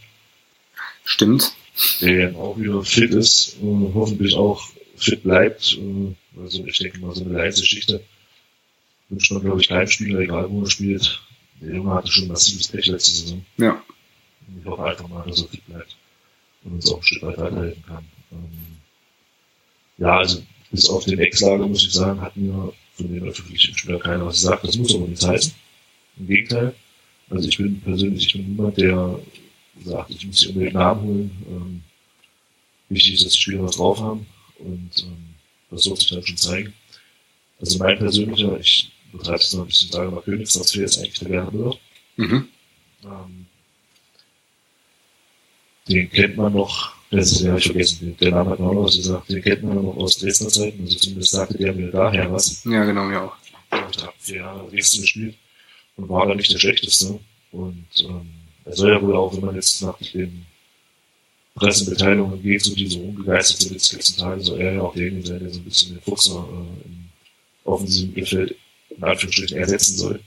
Stimmt, der auch wieder fit ist, äh, hoffentlich auch fit bleibt. Äh, also ich denke mal, so eine Leistungsgeschichte wünscht man, glaube ich, keinem Spieler, egal wo er spielt. Der Junge hatte schon massives Pech letzte Saison. Ja. Und ich hoffe einfach mal, dass er fit bleibt und uns auch ein Stück weit weiterhelfen kann. Ähm, ja, also bis auf den Ex-Lager, muss ich sagen, hatten wir von den öffentlichen Spielern keiner was gesagt. Das muss aber nicht heißen. Im Gegenteil. Also ich bin persönlich, ich bin niemand, der gesagt, ich muss die unbedingt nachholen. Ähm, wichtig ist, dass die Spieler was drauf haben und ähm, das wird sich dann schon zeigen. Also mein persönlicher, ich betreibe es noch ein bisschen, sage mal, Königstransfer ist eigentlich der Werner Müller. Mhm. Ähm, den kennt man noch, das ist ja ich vergessen, der Name hat man auch noch was gesagt, den kennt man noch aus Dresdner Zeiten, also zumindest sagte der mir daher was. Ja, genau, mir auch. Der hat vier Jahre Dresden gespielt und war da nicht der schlechteste. Und ähm, er soll ja wohl auch, wenn man jetzt nach den Pressemitteilungen geht, so diese ungegeisterte letzten Tage, soll er ja auch derjenige sein, der so ein bisschen den Fuchser äh, im offensiven Mittelfeld in Anführungsstrichen ersetzen soll.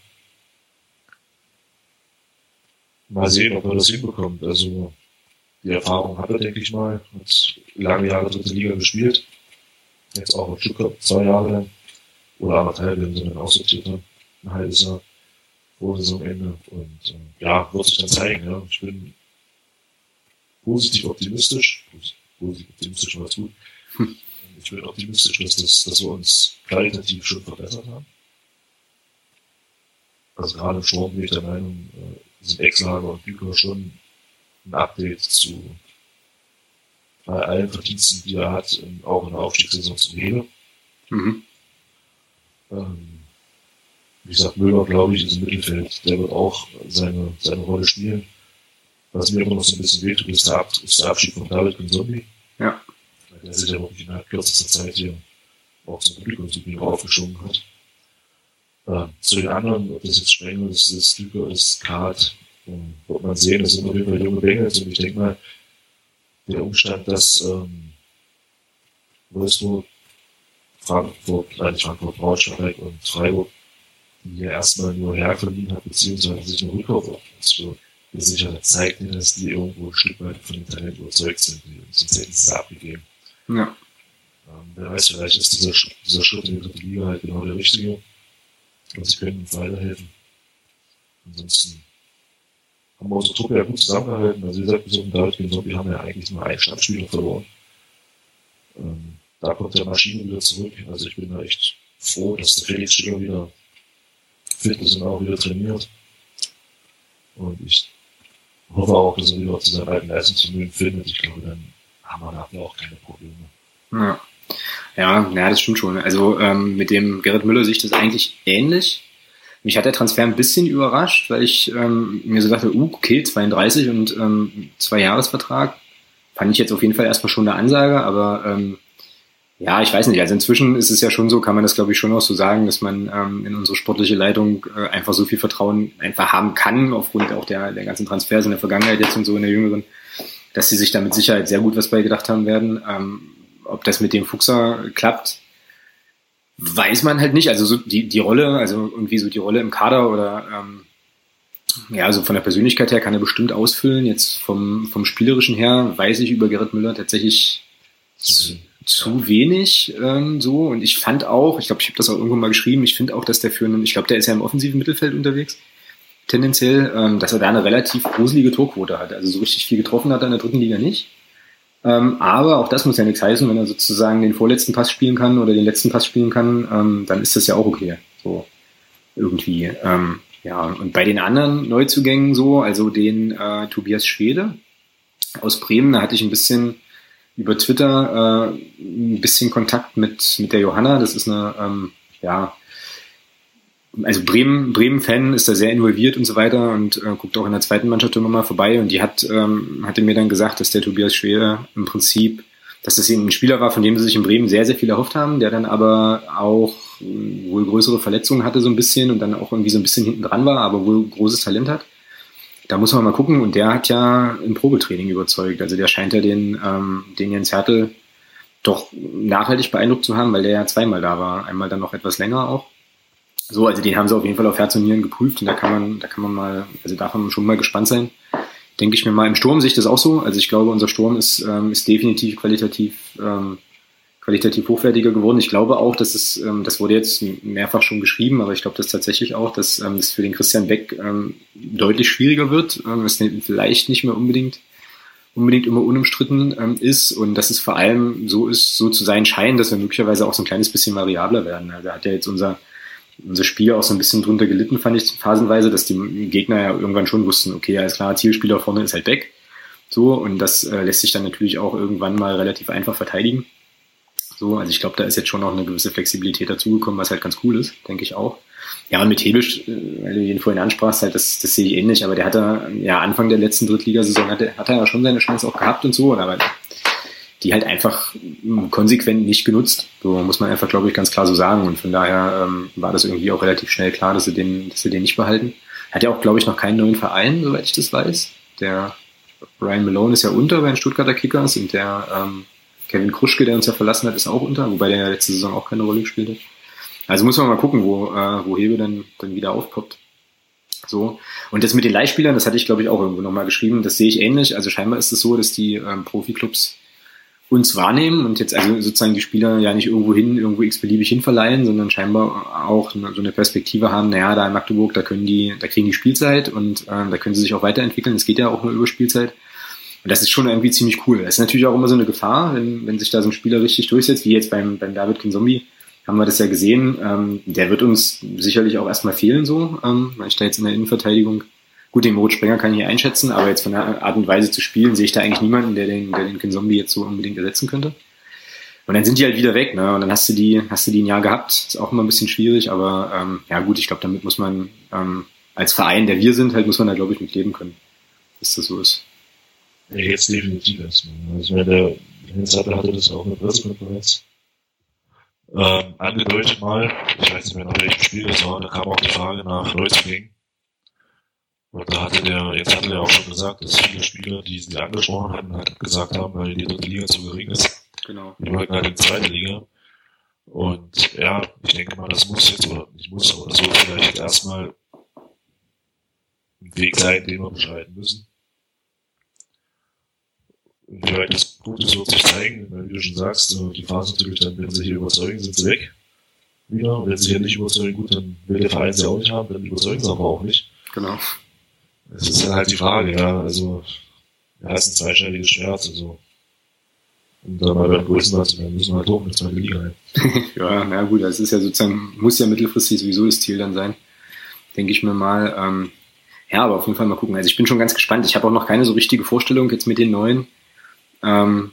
Mal sehen, ob er das hinbekommt. Also die Erfahrung hat er, denke ich mal. Hat lange Jahre dritte Liga gespielt. Jetzt auch in Stuttgart zwei Jahre lang. Oder anderthalb, wenn sie dann aussortiert haben. Ein halbes Jahr vor Saisonende. Und äh, ja, wird sich dann zeigen. Ja. Ich bin positiv optimistisch. Positiv optimistisch war gut. Hm. Ich bin optimistisch, dass, das, dass wir uns qualitativ schon verbessert haben. Also gerade im Sturm bin ich der Meinung, äh, sind Exlager und Bücher schon ein Update zu bei allen Verdiensten, die er hat, auch in der Aufstiegssaison zu heben. Mhm. Ähm, wie gesagt, Müller, glaube ich, ist im Mittelfeld. Der wird auch seine, seine Rolle spielen. Was mir immer noch so ein bisschen wehtut, ist der, Ab ist der Abschied von David Zombie. Ja. Weil der sich ja wirklich in kürzester Zeit hier auch zum Publikumsliebling aufgeschwungen hat. Äh, zu den anderen, ob das jetzt Sprengel ist, ist Düker, ist Kart, äh, wird man sehen, das sind auf jeden Fall junge Bengels und ich denke mal, der Umstand, dass ähm, Wolfsburg, Frankfurt, nein, Frankfurt, Braunschweig und Freiburg die ja erstmal nur herverliehen hat, beziehungsweise sich eine Rückkaufoption gesichert zeigt mir, dass die irgendwo ein Stück weit von dem Talent überzeugt sind, sonst hätten sie es abgegeben. Ja. Ähm, wer weiß, vielleicht ist dieser, dieser Schritt in die dritte Liga halt genau der richtige und sie können uns weiterhelfen. Ansonsten haben wir unsere Truppe ja gut zusammengehalten. Also wie gesagt, bis auf den David Zombie haben wir ja eigentlich nur einen Stammspieler verloren. Ähm, da kommt der Maschine wieder zurück. Also ich bin da echt froh, dass der Felix Schiller wieder fit ist und auch wieder trainiert. Und ich hoffe auch, dass er wieder zu seinen alten Leistungsvermögen findet. Ich glaube, dann haben wir nachher auch keine Probleme. Ja. Ja, ja, das stimmt schon. Also ähm, mit dem Gerrit Müller sehe ich das eigentlich ähnlich. Mich hat der Transfer ein bisschen überrascht, weil ich ähm, mir so dachte, uh, okay, 32 und ähm, zwei Jahresvertrag. Fand ich jetzt auf jeden Fall erstmal schon eine Ansage, aber ähm, Ja, ich weiß nicht. Also inzwischen ist es ja schon so, kann man das glaube ich schon auch so sagen, dass man ähm, in unsere sportliche Leitung äh, einfach so viel Vertrauen einfach haben kann, aufgrund auch der, der ganzen Transfers in der Vergangenheit jetzt und so in der Jüngeren, dass sie sich da mit Sicherheit sehr gut was bei gedacht haben werden. Ähm, ob das mit dem Fuchser klappt, weiß man halt nicht. Also so die, die Rolle, also irgendwie so die Rolle im Kader oder ähm, ja, also von der Persönlichkeit her kann er bestimmt ausfüllen. Jetzt vom, vom Spielerischen her weiß ich über Gerrit Müller tatsächlich zu, zu wenig ähm, so. Und ich fand auch, ich glaube, ich habe das auch irgendwo mal geschrieben, ich finde auch, dass der für einen, ich glaube, der ist ja im offensiven Mittelfeld unterwegs, tendenziell, ähm, dass er da eine relativ gruselige Torquote hat. Also so richtig viel getroffen hat er in der dritten Liga nicht. Ähm, aber auch das muss ja nichts heißen, wenn er sozusagen den vorletzten Pass spielen kann oder den letzten Pass spielen kann, ähm, dann ist das ja auch okay. So irgendwie. Ähm, ja, und bei den anderen Neuzugängen so, also den äh, Tobias Schwede aus Bremen, da hatte ich ein bisschen über Twitter äh, ein bisschen Kontakt mit, mit der Johanna. Das ist eine, ähm, ja, also Bremen, Bremen-Fan ist da sehr involviert und so weiter und äh, guckt auch in der zweiten Mannschaft immer mal vorbei und die hat, ähm, hatte mir dann gesagt, dass der Tobias Schwede im Prinzip, dass das ein Spieler war, von dem sie sich in Bremen sehr, sehr viel erhofft haben, der dann aber auch wohl größere Verletzungen hatte so ein bisschen und dann auch irgendwie so ein bisschen hinten dran war, aber wohl großes Talent hat. Da muss man mal gucken und der hat ja im Probetraining überzeugt. Also der scheint ja den, ähm, den Jens Hertel doch nachhaltig beeindruckt zu haben, weil der ja zweimal da war. Einmal dann noch etwas länger auch. So, also den haben sie auf jeden Fall auf Herz und Nieren geprüft und da kann man, da kann man mal, also darf man schon mal gespannt sein. Denke ich mir mal. Im Sturm sehe ich das auch so. Also ich glaube, unser Sturm ist, ähm, ist definitiv qualitativ ähm, qualitativ hochwertiger geworden. Ich glaube auch, dass es, ähm, das wurde jetzt mehrfach schon geschrieben, aber ich glaube das tatsächlich auch, dass ähm, das für den Christian Beck ähm, deutlich schwieriger wird, ähm, es vielleicht nicht mehr unbedingt unbedingt immer unumstritten ähm, ist und dass es vor allem so ist, so zu sein scheint, dass wir möglicherweise auch so ein kleines bisschen variabler werden. Also da hat ja jetzt unser unser Spiel auch so ein bisschen drunter gelitten, fand ich phasenweise, dass die Gegner ja irgendwann schon wussten, okay, alles klar, Zielspieler vorne ist halt weg. So, und das äh, lässt sich dann natürlich auch irgendwann mal relativ einfach verteidigen. So, also ich glaube, da ist jetzt schon noch eine gewisse Flexibilität dazugekommen, was halt ganz cool ist, denke ich auch. Ja, und mit Hebisch, äh, weil du ihn vorhin ansprachst, halt, das, das sehe ich ähnlich, aber der hatte ja Anfang der letzten Drittligasaison hat, hat er ja schon seine Chance auch gehabt und so, aber die halt einfach konsequent nicht genutzt. So muss man einfach, glaube ich, ganz klar so sagen. Und von daher ähm, war das irgendwie auch relativ schnell klar, dass sie den, dass sie den nicht behalten. Hat ja auch, glaube ich, noch keinen neuen Verein, soweit ich das weiß. Der Brian Malone ist ja unter bei den Stuttgarter Kickers und der ähm, Kevin Kruschke, der uns ja verlassen hat, ist auch unter, wobei der ja letzte Saison auch keine Rolle gespielt hat. Also muss man mal gucken, wo, äh, wo Hebe dann, dann wieder aufpoppt. So. Und das mit den Leihspielern, das hatte ich, glaube ich, auch irgendwo nochmal geschrieben. Das sehe ich ähnlich. Also scheinbar ist es so, dass die ähm, Profiklubs uns wahrnehmen und jetzt also sozusagen die Spieler ja nicht irgendwo hin, irgendwo x-beliebig hinverleihen, sondern scheinbar auch so eine Perspektive haben, naja, da in Magdeburg, da können die, da kriegen die Spielzeit und äh, da können sie sich auch weiterentwickeln. Es geht ja auch nur über Spielzeit. Und das ist schon irgendwie ziemlich cool. Das ist natürlich auch immer so eine Gefahr, wenn, wenn sich da so ein Spieler richtig durchsetzt, wie jetzt beim, beim David Kinzombie, haben wir das ja gesehen. Ähm, der wird uns sicherlich auch erstmal fehlen, so, ähm, weil ich da jetzt in der Innenverteidigung, gut, den Moritz Sprenger kann ich nicht einschätzen, aber jetzt von der Art und Weise zu spielen, sehe ich da eigentlich niemanden, der den, der den Kinzombie jetzt so unbedingt ersetzen könnte. Und dann sind die halt wieder weg, ne? Und dann hast du die, hast du die ein Jahr gehabt. Ist auch immer ein bisschen schwierig, aber ähm, ja gut, ich glaube, damit muss man ähm, als Verein, der wir sind, halt muss man da, glaube ich, mit leben können, dass das so ist. Ja, jetzt definitiv erstmal. Also der Jens Sattel hatte das auch in der Pressekonferenz ähm, angedeutet mal. Ich weiß nicht mehr, nach welchem Spiel das war. Da kam auch die Frage nach Neuzugängen. Und da hatte der, jetzt hatte er auch schon gesagt, dass viele Spieler, die sie angesprochen hatten, halt gesagt haben, weil die dritte Liga zu gering ist. Genau. Die wollten halt in die zweite Liga. Und ja, ich denke mal, das muss jetzt, oder nicht muss, aber das soll vielleicht erstmal ein Weg sein, den wir beschreiten müssen. Inwieweit das gut ist, wird sich zeigen. Wie du schon sagst, die Phase natürlich dann, wenn sie hier überzeugen, sind sie weg. Wieder. Wenn sie hier nicht überzeugen, gut, dann will der Verein sie auch nicht haben, dann überzeugen sie aber auch nicht. Genau. Das ist dann halt die Frage, ja. Also, ja, ist ein zweischneidiges Schwert, also. Und dann mal beim größten was, dann müssen wir halt hoch mit zweiter Liga rein. ja, na gut, das ist ja sozusagen, muss ja mittelfristig sowieso das Ziel dann sein. Denke ich mir mal. Ähm, ja, aber auf jeden Fall mal gucken. Also ich bin schon ganz gespannt. Ich habe auch noch keine so richtige Vorstellung jetzt mit den neuen ähm,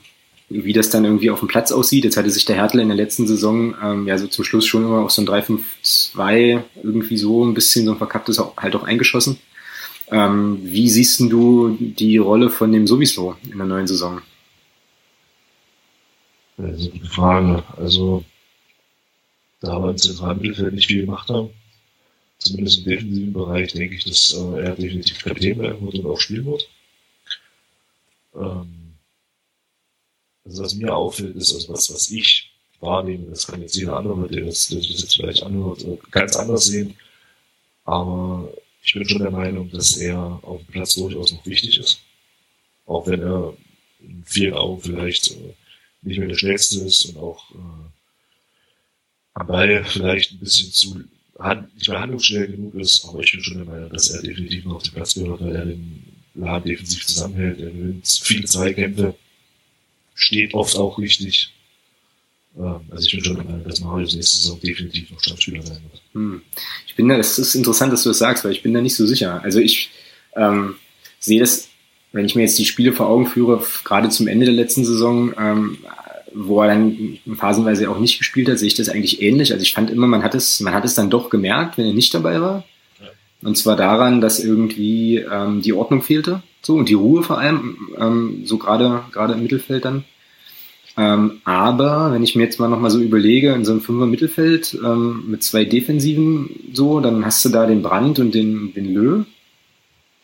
wie das dann irgendwie auf dem Platz aussieht. Jetzt hatte sich der Hertel in der letzten Saison ähm, ja so zum Schluss schon immer auf so ein 3-5-2 irgendwie so ein bisschen so ein verkapptes halt auch eingeschossen. Ähm, wie siehst du die Rolle von dem sowieso in der neuen Saison? Das ist eine Frage. Also, da wir im zentralen Mittelfeld nicht viel gemacht haben, zumindest im defensiven Bereich, denke ich, dass äh, er definitiv Kapitän bleiben wird und auch spielen wird. Ähm, also was mir auffällt, ist, also was, was ich wahrnehme, das kann jetzt jeder andere, der das, der das jetzt vielleicht anhört, äh, ganz anders sehen, aber ich bin schon der Meinung, dass er auf dem Platz durchaus noch wichtig ist. Auch wenn er in vielen Augen vielleicht äh, nicht mehr der Schnellste ist und auch äh, am vielleicht ein bisschen zu hand, nicht mehr handlungsschnell genug ist, aber ich bin schon der Meinung, dass er definitiv noch auf den Platz gehört, weil er den Laden defensiv zusammenhält, er gewinnt viele Zweikämpfe, steht oft auch richtig. Ähm, also ich bin schon der Meinung, dass Marius nächste Saison definitiv noch Stammspieler sein wird. Hm. Ich bin da, es ist interessant, dass du das sagst, weil ich bin da nicht so sicher. Also ich ähm, sehe das, wenn ich mir jetzt die Spiele vor Augen führe, gerade zum Ende der letzten Saison, ähm, wo er dann phasenweise auch nicht gespielt hat, sehe ich das eigentlich ähnlich. Also ich fand immer, man hat es, man hat es dann doch gemerkt, wenn er nicht dabei war. Und zwar daran, dass irgendwie ähm, die Ordnung fehlte, so und die Ruhe vor allem, ähm, so gerade gerade im Mittelfeld dann. Ähm, aber wenn ich mir jetzt mal nochmal so überlege, in so einem Fünfer Mittelfeld ähm, mit zwei Defensiven so, dann hast du da den Brand und den, den Lö,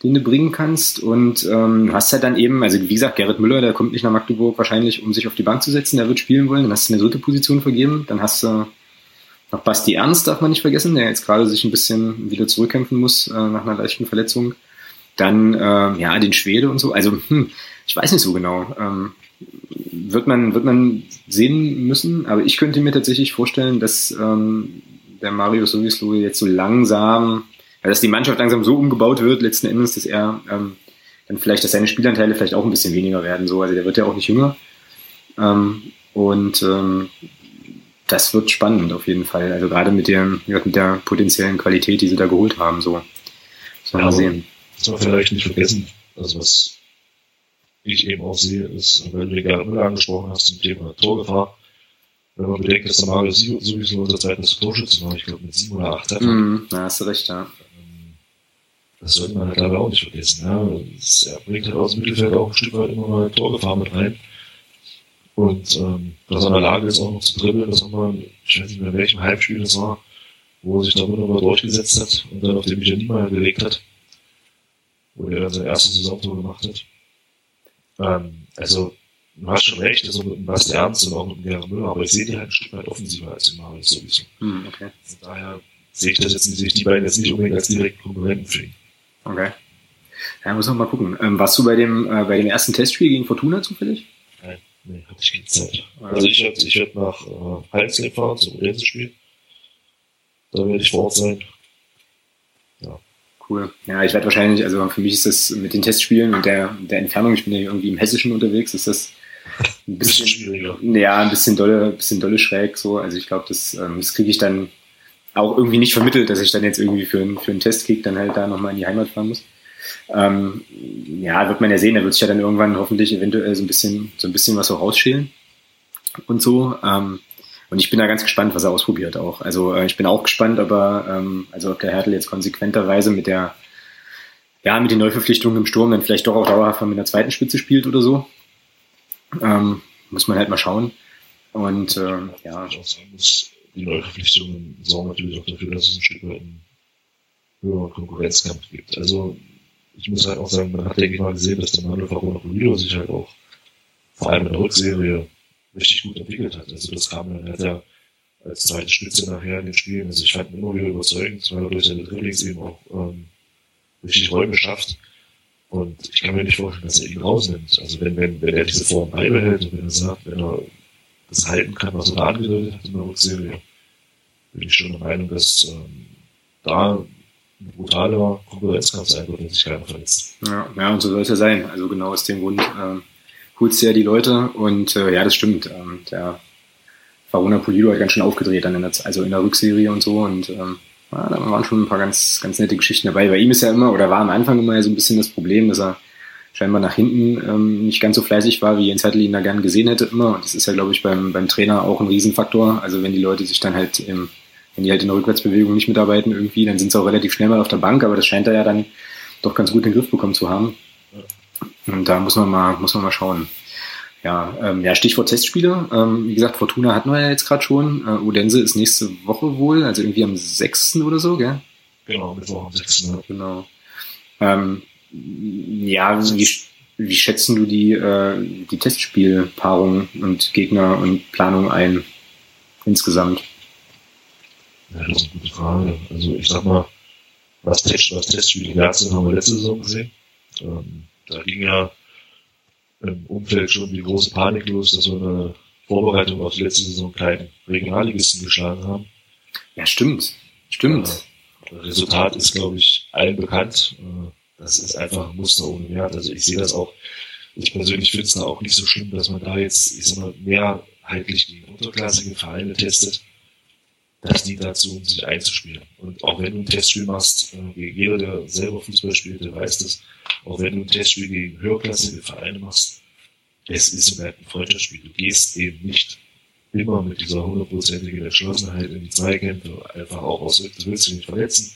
den du bringen kannst. Und ähm, hast halt dann eben, also wie gesagt, Gerrit Müller, der kommt nicht nach Magdeburg wahrscheinlich, um sich auf die Bank zu setzen, der wird spielen wollen. Dann hast du eine dritte Position vergeben. Dann hast du noch Basti Ernst, darf man nicht vergessen, der jetzt gerade sich ein bisschen wieder zurückkämpfen muss äh, nach einer leichten Verletzung. Dann, äh, ja, den Schwede und so. Also, hm, ich weiß nicht so genau. Ähm, wird man, wird man sehen müssen, aber ich könnte mir tatsächlich vorstellen, dass ähm, der Mario Sowislo jetzt so langsam, ja, dass die Mannschaft langsam so umgebaut wird, letzten Endes, dass er ähm, dann vielleicht, dass seine Spielanteile vielleicht auch ein bisschen weniger werden. So, also der wird ja auch nicht jünger. Ähm, und ähm, das wird spannend auf jeden Fall. Also gerade mit der, mit der potenziellen Qualität, die sie da geholt haben, so. Das ja, mal sehen. Das man vielleicht nicht vergessen, also was ich eben auch sehe, ist, wenn du gerade Müller angesprochen hast zum Thema Torgefahr, wenn man bedenkt, dass der Mario sowieso unter Zeit das Torschützen war, ich glaube mit sieben oder acht Treffern. Mm, da hast du recht, ja. Ähm, das sollte man halt dabei auch nicht vergessen. Ja. Das, er bringt halt aus dem Mittelfeld auch ein Stück weit immer mal Torgefahr mit rein. Und ähm, dass er in der Lage ist, auch noch zu dribbeln, das haben wir, ich weiß nicht mehr, in welchem Halbspiel das war, wo er sich da wunderbar durchgesetzt hat und dann auf den Michael Niemeyer gelegt hat, wo er dann sein erstes Saisontor gemacht hat. Ähm, also, du hast schon recht, also mit Basti Ernst und auch mit Gerhard Müller, aber ich sehe die halt ein Stück weit offensiver als den Marius sowieso. Hm, okay. Von daher sehe ich das jetzt, sehe ich die beiden jetzt nicht unbedingt als direkten Konkurrenten für ihn. Okay. Ja, muss man mal gucken. Ähm, warst du bei dem, äh, bei dem ersten Testspiel gegen Fortuna zufällig? Nein, nee, hatte ich keine Zeit. Also ich werde ich werd nach äh, Heinsheim fahren zum Rensenspiel. Da werde ich vor Ort sein. Cool. Ja, ich werde wahrscheinlich, also für mich ist das mit den Testspielen und der, der Entfernung, ich bin ja irgendwie im Hessischen unterwegs, ist das ein bisschen, schwieriger. Ja, ein bisschen dolle, bisschen dolle schräg so. Also ich glaube, das, ähm, das kriege ich dann auch irgendwie nicht vermittelt, dass ich dann jetzt irgendwie für, einen für einen Testkick dann halt da nochmal in die Heimat fahren muss. Ähm, ja, wird man ja sehen, da wird sich ja dann irgendwann hoffentlich eventuell so ein bisschen, so ein bisschen was so rausschälen und so. Ähm, und ich bin da ganz gespannt, was er ausprobiert auch. Also äh, ich bin auch gespannt, ob er, ähm, also ob der Hertel jetzt konsequenterweise mit der, ja, mit den Neuverpflichtungen im Sturm dann vielleicht doch auch dauerhaft mit der zweiten Spitze spielt oder so. Ähm, muss man halt mal schauen. Und ähm, ja. Die Neuverpflichtungen sorgen natürlich auch dafür, dass es ein Stück weit einen höheren Konkurrenzkampf gibt. Also ich muss halt auch sagen, man hat, denke ich mal, gesehen, dass der Manuel Farona Polido sich halt auch vor allem in der Rückserie richtig gut entwickelt hat. Also das kam dann, hat er als zweite Spitze nachher in den Spielen. Also ich fand ihn immer wieder überzeugend, weil er durch seine Dribblings eben auch ähm, richtig Räume schafft. Und ich kann mir nicht vorstellen, dass er ihn rausnimmt. Also wenn, wenn, wenn er diese Form beibehält und wenn er sagt, wenn er das halten kann, was er da angedeutet hat in der Rückserie, bin ich schon der Meinung, dass ähm, da ein brutaler Konkurrenzkampf sein wird, wenn sich keiner verletzt. Ja, ja, und so soll es ja sein. Also genau aus dem Grund, äh, holst du ja die Leute und äh, ja, das stimmt. Ähm, der Varuna Polido hat ganz schön aufgedreht dann in der, also in der Rückserie und so und ähm, ja, da waren schon ein paar ganz, ganz nette Geschichten dabei. Bei ihm ist ja immer, oder war am Anfang immer so ein bisschen das Problem, dass er scheinbar nach hinten ähm, nicht ganz so fleißig war, wie Jens Heidel ihn da gern gesehen hätte immer. Und das ist ja, glaube ich, beim, beim Trainer auch ein Riesenfaktor. Also wenn die Leute sich dann halt im, wenn die halt in der Rückwärtsbewegung nicht mitarbeiten irgendwie, dann sind sie auch relativ schnell mal auf der Bank, aber das scheint er ja dann doch ganz gut in den Griff bekommen zu haben. Und da muss man mal, muss man mal schauen. Ja, ähm, ja, Stichwort Testspiele. Ähm, wie gesagt, Fortuna hatten wir ja jetzt gerade schon. Äh, Odense ist nächste Woche wohl, also irgendwie am 6. oder so, gell? Genau, Mittwoch am 6. Ja. Genau. Ähm, ja, wie, wie schätzen du die, äh, die Testspielpaarung und Gegner und Planung ein insgesamt? Ja, das ist eine gute Frage. Also ich sag mal, was, Test, was Testspiele wert sind, haben wir letzte Saison gesehen. Ähm, da ging ja im Umfeld schon die große Panik los, dass wir eine Vorbereitung auf die letzte Saison keinen Regionalligisten geschlagen haben. Ja, stimmt. Stimmt. Äh, Resultat ist, glaube ich, allen bekannt. Äh, das ist einfach ein Muster ohne Wert. Also ich sehe das auch, ich persönlich finde es da auch nicht so schlimm, dass man da jetzt, ich sag mal, mehrheitlich die unterklassige Vereine testet. Das dient dazu, um sich einzuspielen. Und auch wenn du ein Testspiel machst, äh, jeder, der selber Fußball spielt, der weiß das, auch wenn du ein Testspiel gegen höherklassige Vereine machst, es ist halt ein Freundschaftsspiel. Du gehst eben nicht immer mit dieser hundertprozentigen Entschlossenheit in die Zweikämpfe, einfach auch aus, du willst dich nicht verletzen.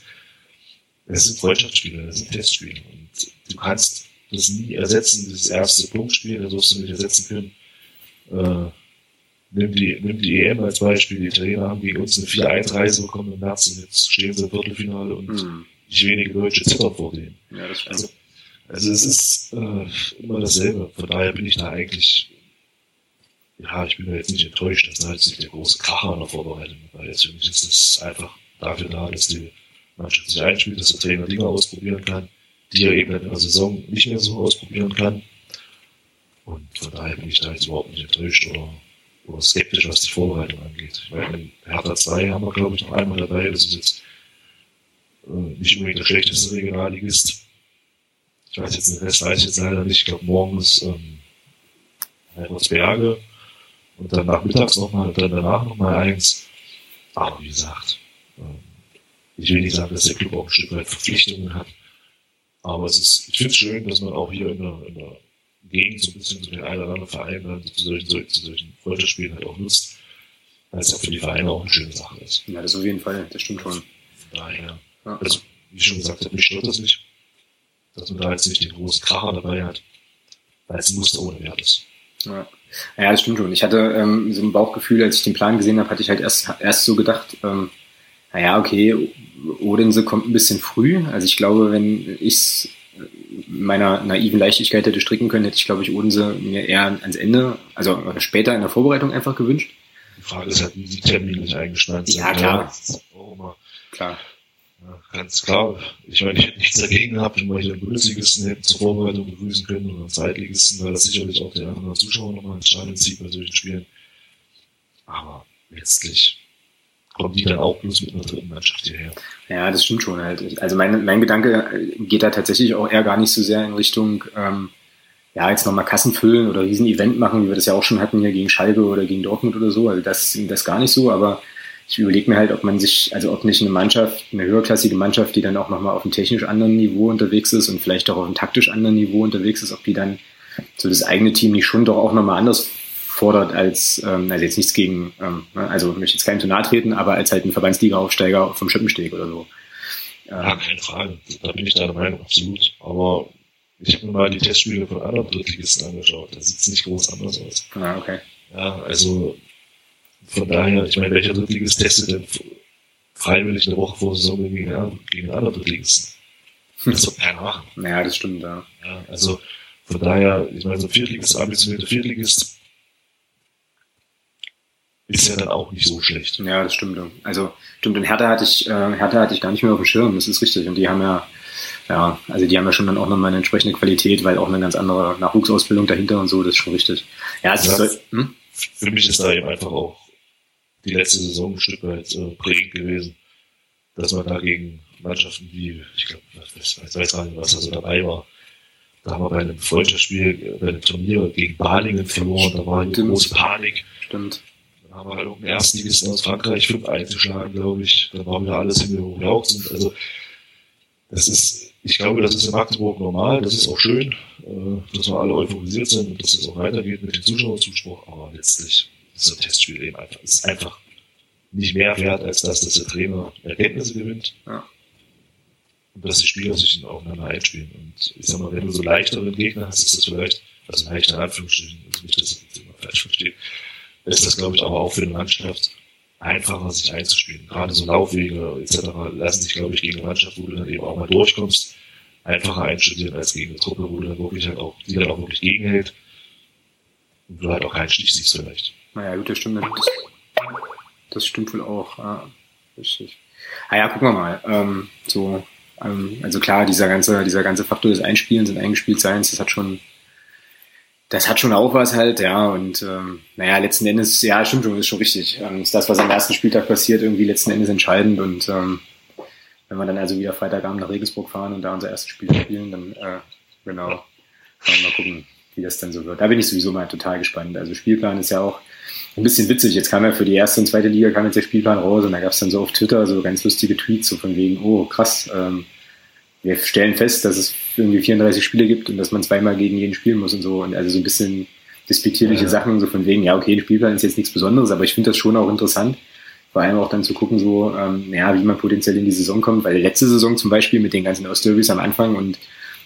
Es sind Freundschaftsspiele, es sind Testspiele. Und du kannst das nie ersetzen, dieses erste Punktspiel, das wirst du nicht ersetzen können. Äh, nimm, die, nimm die EM als Beispiel, die Italiener haben gegen uns eine 4-1-Reise bekommen im März und jetzt stehen sie im Viertelfinale und mhm. nicht wenige Deutsche zittern vor denen. Ja, das stimmt. Also, also es ist äh, immer dasselbe. Von daher bin ich da eigentlich, ja, ich bin da jetzt nicht enttäuscht, dass da jetzt nicht der große Kracher in der Vorbereitung dabei ist. Für mich ist es einfach dafür da, dass die Mannschaft sich einspielt, dass der Trainer Dinge ausprobieren kann, die er eben in der Saison nicht mehr so ausprobieren kann. Und von daher bin ich da jetzt überhaupt nicht enttäuscht oder, oder skeptisch, was die Vorbereitung angeht. Ich meine, Hertha 2 haben wir, glaube ich, noch einmal dabei. Das ist jetzt äh, nicht unbedingt der schlechteste Regionalligist ich weiß jetzt nicht, das weiß ich jetzt leider nicht. Ich glaube, morgens ähm, Berge und dann nachmittags nochmal und dann danach nochmal eins. Aber wie gesagt, ähm, ich will nicht sagen, dass der Club auch ein Stück weit Verpflichtungen hat. Aber es ist, ich finde es schön, dass man auch hier in der, in der Gegend so ein bisschen so den einen oder anderen Verein dann zu solchen, zu, zu solchen Freundschaftsspielen halt auch nutzt, weil es ja für die Vereine auch eine schöne Sache ist. Ja, das auf jeden Fall, das stimmt schon. Von daher, ja. also, wie ich schon gesagt habe, mich stört das nicht dass man da jetzt nicht den großen Kracher dabei hat, weil es ein Muster ohne Wert ist. Ja. ja, das stimmt schon. Ich hatte ähm, so ein Bauchgefühl, als ich den Plan gesehen habe, hatte ich halt erst, erst so gedacht, ähm, naja, okay, Odense kommt ein bisschen früh. Also ich glaube, wenn ich es meiner naiven Leichtigkeit hätte stricken können, hätte ich, glaube ich, Odense mir eher ans Ende, also später in der Vorbereitung einfach gewünscht. Die Frage ist halt, wie die Termine nicht eingespannt sind. Ja, klar. Ja, klar. Ganz klar. Ich meine, ich hätte nichts dagegen gehabt, wenn wir hier Bundesligisten hätten zur Vorbereitung begrüßen können oder einen Zweitligisten, weil das sicherlich auch der andere Zuschauer nochmal Stadion zieht bei solchen Spielen. Aber letztlich kommen die dann auch bloß mit einer dritten Mannschaft hierher. Ja, das stimmt schon halt. Also mein, mein Gedanke geht da tatsächlich auch eher gar nicht so sehr in Richtung, ähm, ja, jetzt nochmal Kassen füllen oder riesen Event machen, wie wir das ja auch schon hatten hier gegen Schalke oder gegen Dortmund oder so. Also das, das gar nicht so, aber ich überlege mir halt, ob man sich, also ob nicht eine Mannschaft, eine höherklassige Mannschaft, die dann auch nochmal auf einem technisch anderen Niveau unterwegs ist und vielleicht auch auf einem taktisch anderen Niveau unterwegs ist, ob die dann so das eigene Team nicht schon doch auch nochmal anders fordert als, ähm, also jetzt nichts gegen, ähm, ne, also möchte jetzt keinem zu nahe treten, aber als halt ein Verbandsliga-Aufsteiger vom Schippensteg oder so. Ja, keine Frage. Da bin ich deiner Meinung, absolut. Aber ich habe mir mal die Testspiele von anderen Drittligisten angeschaut. Da sieht es nicht groß anders aus. Ah, okay. Ja, also von daher, ich meine, welcher Drittligist testet denn freiwillig eine Woche vor Saison gegen, gegen einen anderen Drittligisten? Das wird keiner machen. Ja, das stimmt, ja. ja. Also von daher, ich meine, so ein Viertligist, ambitionierter Viertligist ist ja dann auch nicht so schlecht. Ja, das stimmt. Also stimmt, und Hertha hatte ich, äh, Hertha hatte ich gar nicht mehr auf dem Schirm, das ist richtig. Und die haben ja, ja, also die haben ja schon dann auch nochmal eine entsprechende Qualität, weil auch eine ganz andere Nachwuchsausbildung dahinter und so, das ist schon richtig. Ja, es ja, ist so, hm? Für mich ist da eben einfach auch die letzte Saison ein Stück weit äh, prägend gewesen, dass man da gegen Mannschaften wie, ich glaube, ich weiß gar nicht, was da so dabei war. Da haben wir bei einem Freundschaftsspiel, bei einem Turnier gegen Balingen verloren, da war eine große Panik. Stimmt. Dann haben wir halt irgendeinen Erstligisten aus Frankreich fünf einzuschlagen, glaube ich. Da waren wir alles hin und jauchzend. Also, das ist, ich glaube, das ist in Magdeburg normal, das ist auch schön, äh, dass wir alle euphorisiert sind und dass es auch weitergeht mit dem Zuschauerzuspruch, aber letztlich so ein Testspiel eben einfach, ist einfach nicht mehr wert, als dass, dass der Trainer Erkenntnisse gewinnt. Ja. Und dass die Spieler sich aufeinander einspielen. Und ich sag mal, wenn du so leichteren Gegner hast, ist das vielleicht, also leicht in Anführungsstrichen, also nicht, dass ich das immer falsch verstehe, ist das, glaube ich, aber auch für eine Mannschaft einfacher, sich einzuspielen. Gerade so Laufwege etc. lassen sich, glaube ich, gegen eine Mannschaft, wo du dann eben auch mal durchkommst, einfacher einstudieren als gegen eine Truppe, wo du dann wirklich halt auch, die dann auch wirklich gegenhält und du halt auch keinen Stich siehst vielleicht. Naja, gut, das stimmt. Das, das stimmt wohl auch. Ja, richtig. Ah ja, gucken wir mal. Ähm, so, ähm, also klar, dieser ganze, dieser ganze Faktor des Einspielens und Eingespieltseins, das hat schon, das hat schon auch was halt, ja. Und ähm, naja, letzten Endes, ja, stimmt schon, ist schon richtig. Ähm, ist das, was am ersten Spieltag passiert, irgendwie letzten Endes entscheidend. Und ähm, wenn wir dann also wieder Freitagabend nach Regensburg fahren und da unser erstes Spiel spielen, dann äh, genau, mal gucken, wie das dann so wird. Da bin ich sowieso mal total gespannt. Also Spielplan ist ja auch ein bisschen witzig. Jetzt kam ja für die erste und zweite Liga kam jetzt der Spielplan raus und da gab es dann so auf Twitter so ganz lustige Tweets, so von wegen, oh krass, ähm, wir stellen fest, dass es irgendwie 34 Spiele gibt und dass man zweimal gegen jeden spielen muss und so. Und also so ein bisschen disputierliche ja. Sachen, so von wegen, ja, okay, ein Spielplan ist jetzt nichts Besonderes, aber ich finde das schon auch interessant. Vor allem auch dann zu gucken, so, ähm, ja, wie man potenziell in die Saison kommt, weil letzte Saison zum Beispiel mit den ganzen Ostderbys am Anfang und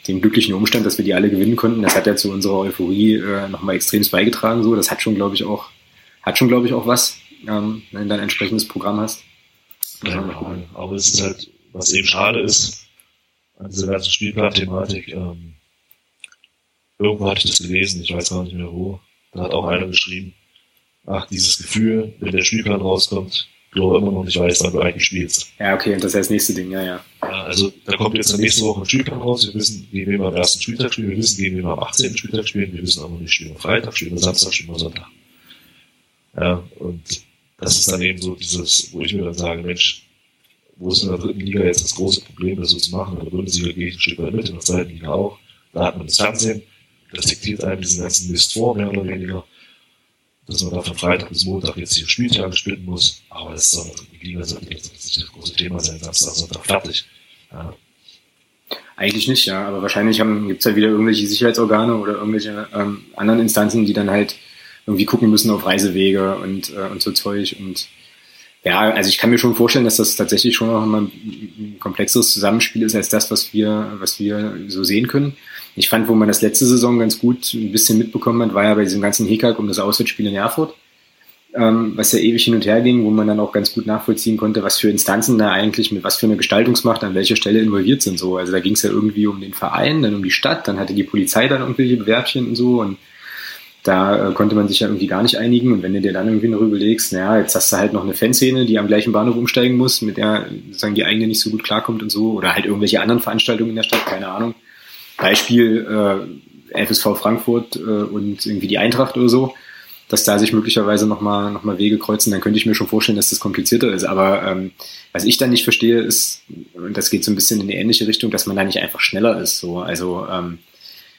dem glücklichen Umstand, dass wir die alle gewinnen konnten, das hat ja zu unserer Euphorie äh, nochmal extremst beigetragen. So, das hat schon, glaube ich, auch, hat schon, glaube ich, auch was, ähm, wenn du dein entsprechendes Programm hast. Ja, aber es ist halt, was eben schade ist, an dieser ganzen Spielplan-Thematik, ähm, irgendwo hatte ich das gelesen, ich weiß gar nicht mehr wo, da hat auch einer geschrieben, ach, dieses Gefühl, wenn der Spielplan rauskommt, du immer noch nicht weißt, wann du eigentlich spielst. Ja, okay, und das ist das nächste Ding, ja, ja. ja also da kommt jetzt nächste Woche ein Spielplan raus, wir wissen, gegen wen wir am ersten Spieltag spielen, wir wissen, gegen wen wir am 18. Spieltag spielen, wir wissen aber nicht, spielen wir Freitag, spielen wir Samstag, spielen wir Sonntag. Ja, und das ist dann eben so dieses, wo ich mir dann sage, Mensch, wo ist in der dritten Liga jetzt das große Problem, das so zu machen? In der Bundesliga gehe ich ein Stück weit mit, in der zweiten Liga auch. Da hat man das Fernsehen, das diktiert einem diesen ganzen Mist vor, mehr oder weniger dass man da von Freitag bis Montag jetzt hier Spieltage spielen muss. Aber das soll die Liga sollte jetzt nicht das große Thema sein, Samstag, Sonntag fertig. Ja. Eigentlich nicht, ja. Aber wahrscheinlich gibt es halt wieder irgendwelche Sicherheitsorgane oder irgendwelche ähm, anderen Instanzen, die dann halt irgendwie gucken müssen auf Reisewege und, äh, und so Zeug. Und ja, also ich kann mir schon vorstellen, dass das tatsächlich schon noch mal ein komplexeres Zusammenspiel ist als das, was wir, was wir so sehen können. Ich fand, wo man das letzte Saison ganz gut ein bisschen mitbekommen hat, war ja bei diesem ganzen Hickhack um das Auswärtsspiel in Erfurt, ähm, was ja ewig hin und her ging, wo man dann auch ganz gut nachvollziehen konnte, was für Instanzen da eigentlich mit was für eine Gestaltungsmacht an welcher Stelle involviert sind. So, also da ging es ja irgendwie um den Verein, dann um die Stadt, dann hatte die Polizei dann irgendwelche Bewerbchen und so und da äh, konnte man sich ja irgendwie gar nicht einigen. Und wenn du dir dann irgendwie noch überlegst, naja, jetzt hast du halt noch eine Fanszene, die am gleichen Bahnhof umsteigen muss, mit der sozusagen die eigene nicht so gut klarkommt und so, oder halt irgendwelche anderen Veranstaltungen in der Stadt, keine Ahnung. Beispiel äh, FSV Frankfurt äh, und irgendwie die Eintracht oder so, dass da sich möglicherweise nochmal noch mal Wege kreuzen, dann könnte ich mir schon vorstellen, dass das komplizierter ist. Aber ähm, was ich dann nicht verstehe, ist, und das geht so ein bisschen in die ähnliche Richtung, dass man da nicht einfach schneller ist. So. Also ähm,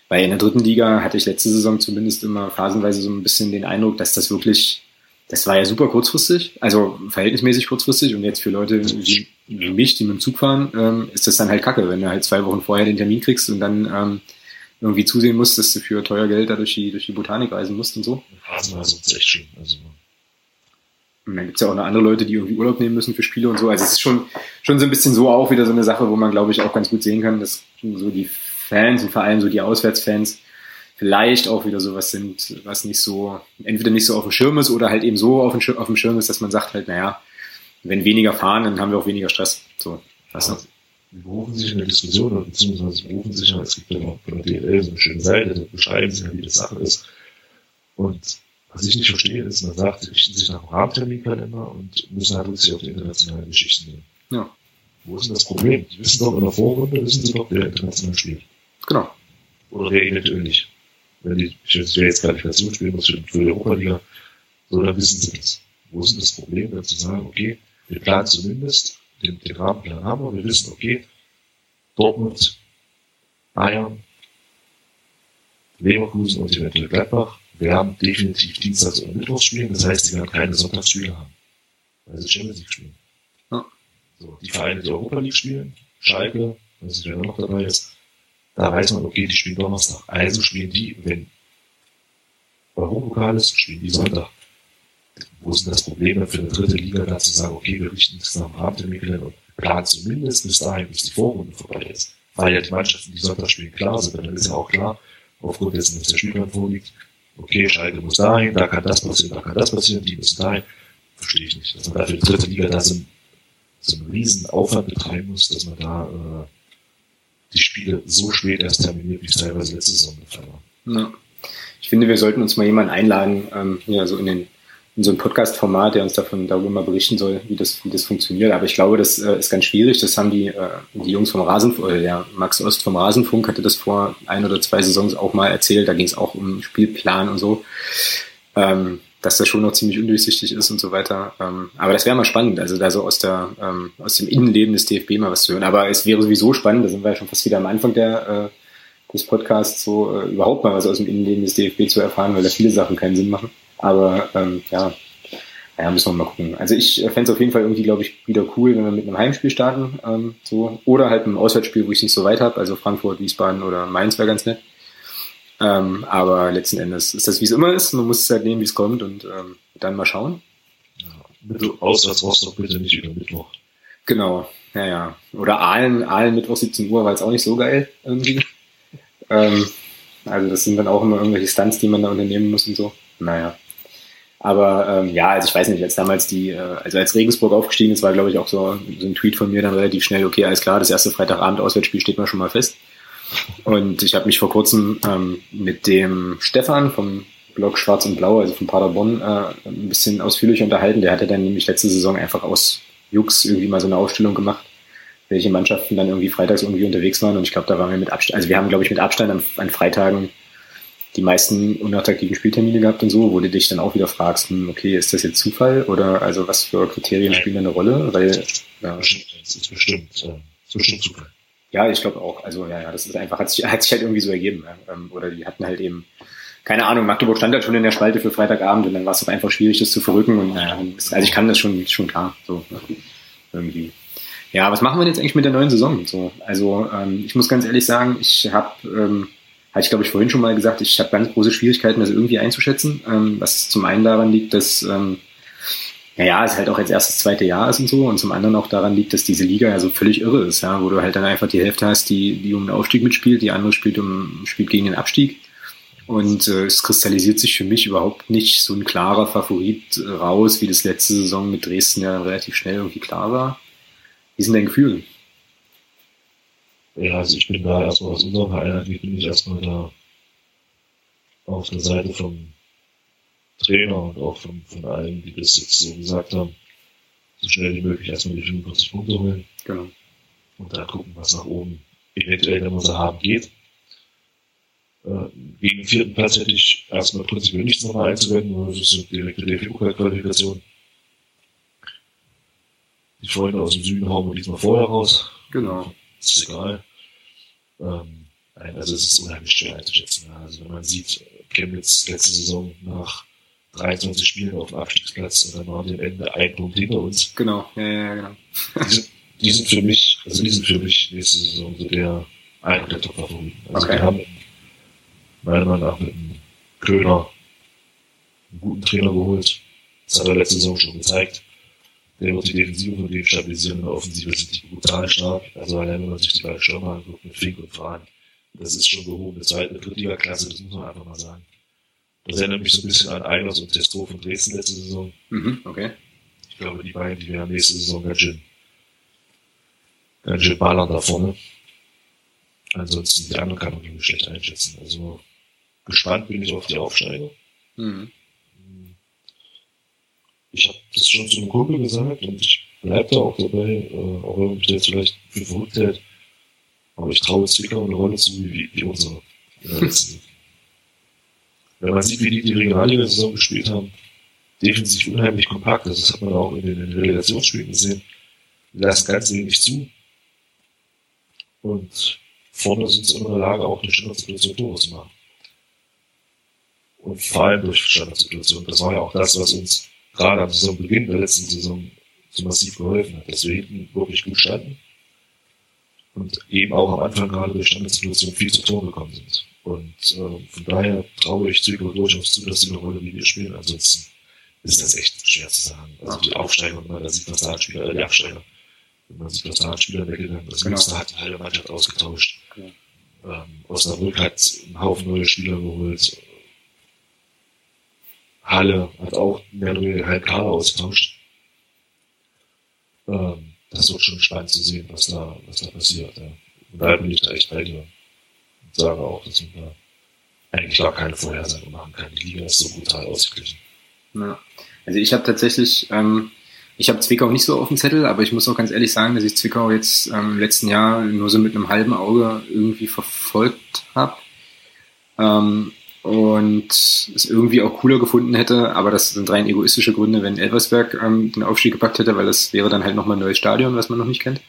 weil in der dritten Liga hatte ich letzte Saison zumindest immer phasenweise so ein bisschen den Eindruck, dass das wirklich, das war ja super kurzfristig, also verhältnismäßig kurzfristig und jetzt für Leute wie, wie mich, die mit dem Zug fahren, ähm, ist das dann halt kacke, wenn du halt zwei Wochen vorher den Termin kriegst und dann ähm, irgendwie zusehen musst, dass du für teuer Geld da durch die, durch die Botanik reisen musst und so. Phasenweise ist echt schön. Also. Und dann gibt's ja auch noch andere Leute, die irgendwie Urlaub nehmen müssen für Spiele und so. Also es ist schon, schon so ein bisschen so auch wieder so eine Sache, wo man, glaube ich, auch ganz gut sehen kann, dass so die Fans und vor allem so die Auswärtsfans vielleicht auch wieder sowas sind, was nicht so, entweder nicht so auf dem Schirm ist oder halt eben so auf dem Schirm, auf dem Schirm ist, dass man sagt halt, naja, wenn weniger fahren, dann haben wir auch weniger Stress. So, weißt du? Die berufen sich in der Diskussion, beziehungsweise berufen sich, es gibt ja auch von der DL so eine schöne Seite, da beschreiben sie, wie das Sache ist. Und was ich nicht verstehe, ist, man sagt, sie richten sich nach dem Rahmenterminkalender und müssen halt sich auf die internationalen Geschichten nehmen. Ja. Wo ist denn das Problem? Die wissen doch in der Vorrunde, wissen sie doch, wer international spielt. Genau. Oder wer eventuell nicht. Wenn die, ich will jetzt Qualifikation spielen muss für die Europa-Liga, so, dann wissen sie das. Wo ist denn das Problem, dann zu sagen, okay, wir planen zumindest, den, den Rahmenplan haben wir, wir wissen, okay, Dortmund, Bayern, Leverkusen und eventuell Gladbach werden definitiv Dienstags und Mittwochs spielen, das heißt, sie werden keine Sonntagsspiele haben, weil sie Champions League spielen. Ja. So, die Vereine, die Europa League spielen, Schalke, weiß nicht, wer noch dabei ist, da weiß man, okay, die spielen Donnerstag. Also spielen die, wenn Europapokal ist, spielen die Sonntag. Wo ist denn das Problem für eine dritte Liga, da zu sagen, okay, wir richten uns nach dem Rahmentermin und planen zumindest bis dahin, bis die Vorrunde vorbei ist. Weil ja die Mannschaften, die Sonntag spielen, klar sind, dann ist ja auch klar, aufgrund dessen, dass der Spielplan vorliegt. Okay, Schalke muss dahin, da kann das passieren, da kann das passieren, die müssen dahin. Verstehe ich nicht. Dass man dafür die dritte Liga da so, so einen riesen Aufwand betreiben muss, dass man da äh, die Spiele so spät erst terminiert, wie es teilweise letzte Saison der Fall war. Ja. Ich finde, wir sollten uns mal jemanden einladen, ähm, ja, so in den in so ein Podcast-Format, der uns davon darüber mal berichten soll, wie das, wie das funktioniert. Aber ich glaube, das äh, ist ganz schwierig. Das haben die, äh, die Jungs vom Rasenfunk, oder der Max Ost vom Rasenfunk hatte das vor ein oder zwei Saisons auch mal erzählt. Da ging es auch um Spielplan und so. Ähm, dass das schon noch ziemlich undurchsichtig ist und so weiter. Ähm, aber das wäre mal spannend, also da so aus der ähm, aus dem Innenleben des DFB mal was zu hören. Aber es wäre sowieso spannend, da sind wir ja schon fast wieder am Anfang der äh, des Podcasts, so äh, überhaupt mal was aus dem Innenleben des DFB zu erfahren, weil da viele Sachen keinen Sinn machen. Aber ähm, ja, ja, müssen wir mal gucken. Also ich äh, fände es auf jeden Fall irgendwie, glaube ich, wieder cool, wenn wir mit einem Heimspiel starten. Ähm, so. Oder halt ein Auswärtsspiel, wo ich es nicht so weit habe. Also Frankfurt, Wiesbaden oder Mainz wäre ganz nett. Ähm, aber letzten Endes ist das, wie es immer ist. Man muss es halt nehmen, wie es kommt und ähm, dann mal schauen. Ja, bitte auswärts Rostock bitte nicht über Mittwoch. Genau, ja, ja. Oder Aalen, Aalen Mittwoch 17 Uhr war jetzt auch nicht so geil irgendwie. ähm, also das sind dann auch immer irgendwelche Stunts, die man da unternehmen muss und so. Naja. Aber ähm, ja, also ich weiß nicht, als damals die, äh, also als Regensburg aufgestiegen ist, war glaube ich auch so, so ein Tweet von mir dann relativ schnell, okay, alles klar, das erste Freitagabend Auswärtsspiel steht mal schon mal fest. Und ich habe mich vor kurzem ähm, mit dem Stefan vom Blog Schwarz und Blau, also von Paderborn, äh, ein bisschen ausführlich unterhalten. Der hatte dann nämlich letzte Saison einfach aus Jux irgendwie mal so eine Ausstellung gemacht, welche Mannschaften dann irgendwie freitags irgendwie unterwegs waren. Und ich glaube, da waren wir mit Abstand, also wir haben, glaube ich, mit Abstand an, an Freitagen die meisten unattraktiven Spieltermine gehabt und so, wo du dich dann auch wieder fragst, hm, okay, ist das jetzt Zufall oder also was für Kriterien spielen da eine Rolle? Weil ja, das ist bestimmt, äh, bestimmt Zufall. Ja, ich glaube auch. Also ja, ja, das ist einfach, hat sich, hat sich halt irgendwie so ergeben. Ja. Ähm, oder die hatten halt eben, keine Ahnung, Magdeburg stand halt schon in der Spalte für Freitagabend und dann war es auch einfach schwierig, das zu verrücken. Und naja, also ich kann das schon, schon klar. So irgendwie. Ja, was machen wir jetzt eigentlich mit der neuen Saison? So, also ähm, ich muss ganz ehrlich sagen, ich habe ähm, hatte ich glaube ich vorhin schon mal gesagt, ich habe ganz große Schwierigkeiten, das irgendwie einzuschätzen, ähm, was zum einen daran liegt, dass ähm, naja, es halt auch jetzt erst das zweite Jahr ist und so und zum anderen auch daran liegt, dass diese Liga ja so völlig irre ist, ja, wo du halt dann einfach die Hälfte hast, die, die um den Aufstieg mitspielt, die andere spielt um spielt gegen den Abstieg. Und äh, es kristallisiert sich für mich überhaupt nicht so ein klarer Favorit raus, wie das letzte Saison mit Dresden ja relativ schnell irgendwie klar war. Wie sind dein Gefühl? Ja, also ich bin da erstmal aus unserer Einheit, bin ich erstmal da auf der Seite vom Trainer und auch von, von allen, die das jetzt so gesagt haben, so schnell wie möglich erstmal die 45 Punkte holen. Genau. Und dann gucken, was nach oben eventuell, wenn wir sie haben, geht. Äh, gegen den vierten Platz hätte ich erstmal prinzipiell nichts nochmal einzuwenden, weil das ist eine direkte DFB-Qualifikation. Die Freunde aus dem Süden hauen wir diesmal vorher raus. Genau ist egal. Ähm, also es ist unheimlich schwer einzuschätzen. Also wenn man sieht, Chemnitz letzte Saison nach 23 Spielen auf dem Abstiegsplatz und dann waren die am Ende ein Punkt hinter uns. Genau, ja, ja, genau. Die sind, die sind für mich, also die sind für mich nächste Saison so der einer der Top-Favoriten. Also okay. die haben meiner Meinung nach mit einem Köhler einen guten Trainer geholt. Das hat er letzte Saison schon gezeigt. Der wird die Defensive von dem stabilisieren. In der Offensive sind die brutal stark. Also allein wenn man sich die beiden Stürmer anguckt mit Fink und Fran, das ist schon gehobene zweite, Drittliga-Klasse, das muss man einfach mal sagen. Das erinnert mich so ein bisschen an Eilers und Testo von Dresden letzte Saison. Mhm, okay. Ich glaube, die beiden, die werden nächste Saison ganz schön, ganz schön ballern da vorne. Ansonsten, die anderen kann man nicht schlecht einschätzen. Also, gespannt bin ich auf die Aufsteiger. Mhm ich habe das schon zu einem Kumpel gesagt und ich bleibe da auch dabei, äh, auch wenn mich jetzt vielleicht für verrückt hält. Aber ich traue Zwickau eine Rolle zu, wie, wie unsere. wenn man sieht, wie die die Regionalliga-Saison gespielt haben, defensiv unheimlich kompakt, das hat man auch in den, Relegationsspielen gesehen, die lassen ganz wenig zu. Und vorne sind sie in der Lage, auch eine Standardsituation Tore zu machen. Und vor allem durch Standardsituationen. Das war ja auch das, was uns gerade am Saisonbeginn der letzten Saison so massiv geholfen hat, dass wir hinten wirklich gut standen und eben auch am Anfang gerade durch Standardsituationen viel zu Tor gekommen sind. Und äh, von daher traue ich Zwickau durchaus zu, dass sie eine Rolle wie wir spielen. Ansonsten ist das echt schwer zu sagen. Also die Aufsteiger, wenn man da sieht, was da Spieler, äh, die Absteiger, wenn man sieht, was da Spieler weggegangen ist, genau. hat die halbe Mannschaft ausgetauscht. Genau. Ähm, Osnabrück hat einen Haufen neue Spieler geholt. Halle hat auch mehr oder weniger halb Kader ausgetauscht. Ähm, das wird schon spannend zu sehen, was da, was da passiert. Ja. Und da bin ich da echt bei dir. Sage auch, dass man da eigentlich gar keine Vorhersage machen kann. Die Liga ist so brutal ausgeglichen. Ja. Also ich habe tatsächlich, ähm, ich habe Zwickau nicht so auf dem Zettel, aber ich muss auch ganz ehrlich sagen, dass ich Zwickau jetzt ähm, im letzten Jahr nur so mit einem halben Auge irgendwie verfolgt habe. Ähm, und es irgendwie auch cooler gefunden hätte, aber das sind rein egoistische Gründe, wenn Elversberg ähm, den Aufstieg gepackt hätte, weil das wäre dann halt nochmal ein neues Stadion, was man noch nicht kennt.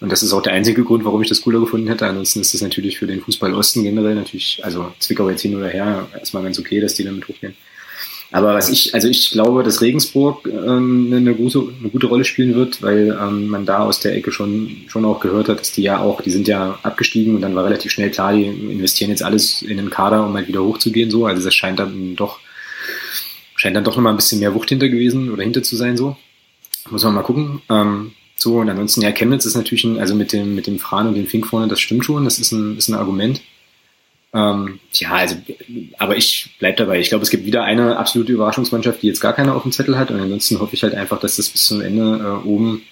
Und das ist auch der einzige Grund, warum ich das cooler gefunden hätte. Ansonsten ist das natürlich für den Fußball Osten generell natürlich, also Zwickau jetzt hin oder her, erstmal ganz okay, dass die damit hochgehen. Aber was ich, also ich glaube, dass Regensburg ähm, eine, gute, eine gute Rolle spielen wird, weil ähm, man da aus der Ecke schon, schon auch gehört hat, dass die ja auch, die sind ja abgestiegen und dann war relativ schnell klar, die investieren jetzt alles in den Kader, um halt wieder hochzugehen, so. Also das scheint dann doch, scheint dann doch nochmal ein bisschen mehr Wucht hinter gewesen oder hinter zu sein, so. Muss man mal gucken. Ähm, so, und ansonsten, ja, Chemnitz ist natürlich ein, also mit dem, mit dem Fran und dem Fink vorne, das stimmt schon, das ist ein, ist ein Argument. Ähm, ja, also, aber ich bleib dabei. Ich glaube, es gibt wieder eine absolute Überraschungsmannschaft, die jetzt gar keine auf dem Zettel hat. Und ansonsten hoffe ich halt einfach, dass das bis zum Ende äh, oben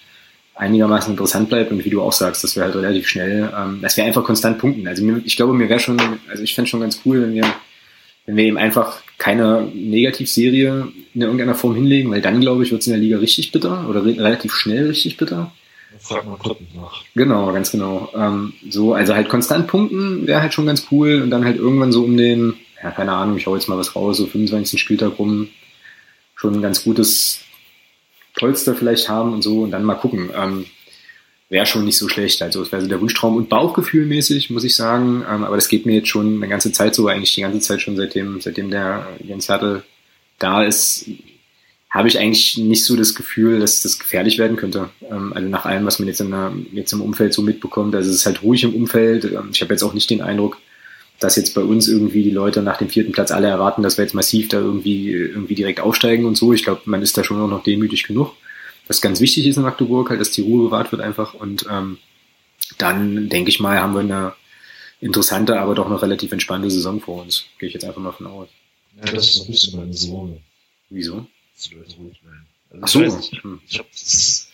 einigermaßen interessant bleibt und wie du auch sagst, dass wir halt relativ schnell, ähm, dass wir einfach konstant punkten. Also mir, ich glaube, mir wäre schon, also ich fände schon ganz cool, wenn wir, wenn wir eben einfach keine Negativserie in irgendeiner Form hinlegen, weil dann, glaube ich, wird es in der Liga richtig bitter oder re relativ schnell richtig bitter. Frag mal Gruppen nach. Genau, ganz genau. Ähm, so, also halt konstant punkten wäre halt schon ganz cool und dann halt irgendwann so um den, ja, keine Ahnung, ich hau jetzt mal was raus, so 25. Spieltag rum, schon ein ganz gutes Polster vielleicht haben und so und dann mal gucken. Ähm, wäre schon nicht so schlecht. Also es wäre so der Wunschtraum und Bauchgefühlmäßig, muss ich sagen. Ähm, aber das geht mir jetzt schon eine ganze Zeit so, eigentlich die ganze Zeit schon seitdem, seitdem der Jens Hertel da ist, habe ich eigentlich nicht so das Gefühl, dass das gefährlich werden könnte. Ähm, also nach allem, was man jetzt, in der, jetzt im Umfeld so mitbekommt. Also es ist halt ruhig im Umfeld. Ähm, ich habe jetzt auch nicht den Eindruck, dass jetzt bei uns irgendwie die Leute nach dem vierten Platz alle erwarten, dass wir jetzt massiv da irgendwie, irgendwie direkt aufsteigen und so. Ich glaube, man ist da schon auch noch demütig genug. Was ganz wichtig ist in Magdeburg, halt, dass die Ruhe bewahrt wird einfach. Und ähm, dann, denke ich mal, haben wir eine interessante, aber doch noch relativ entspannte Saison vor uns. Gehe ich jetzt einfach mal von aus. Ja, das ist ein bisschen meine Sorge. Wieso? die Leute ruhig bleiben. Also Ach so. Ich, nicht, ich habe das,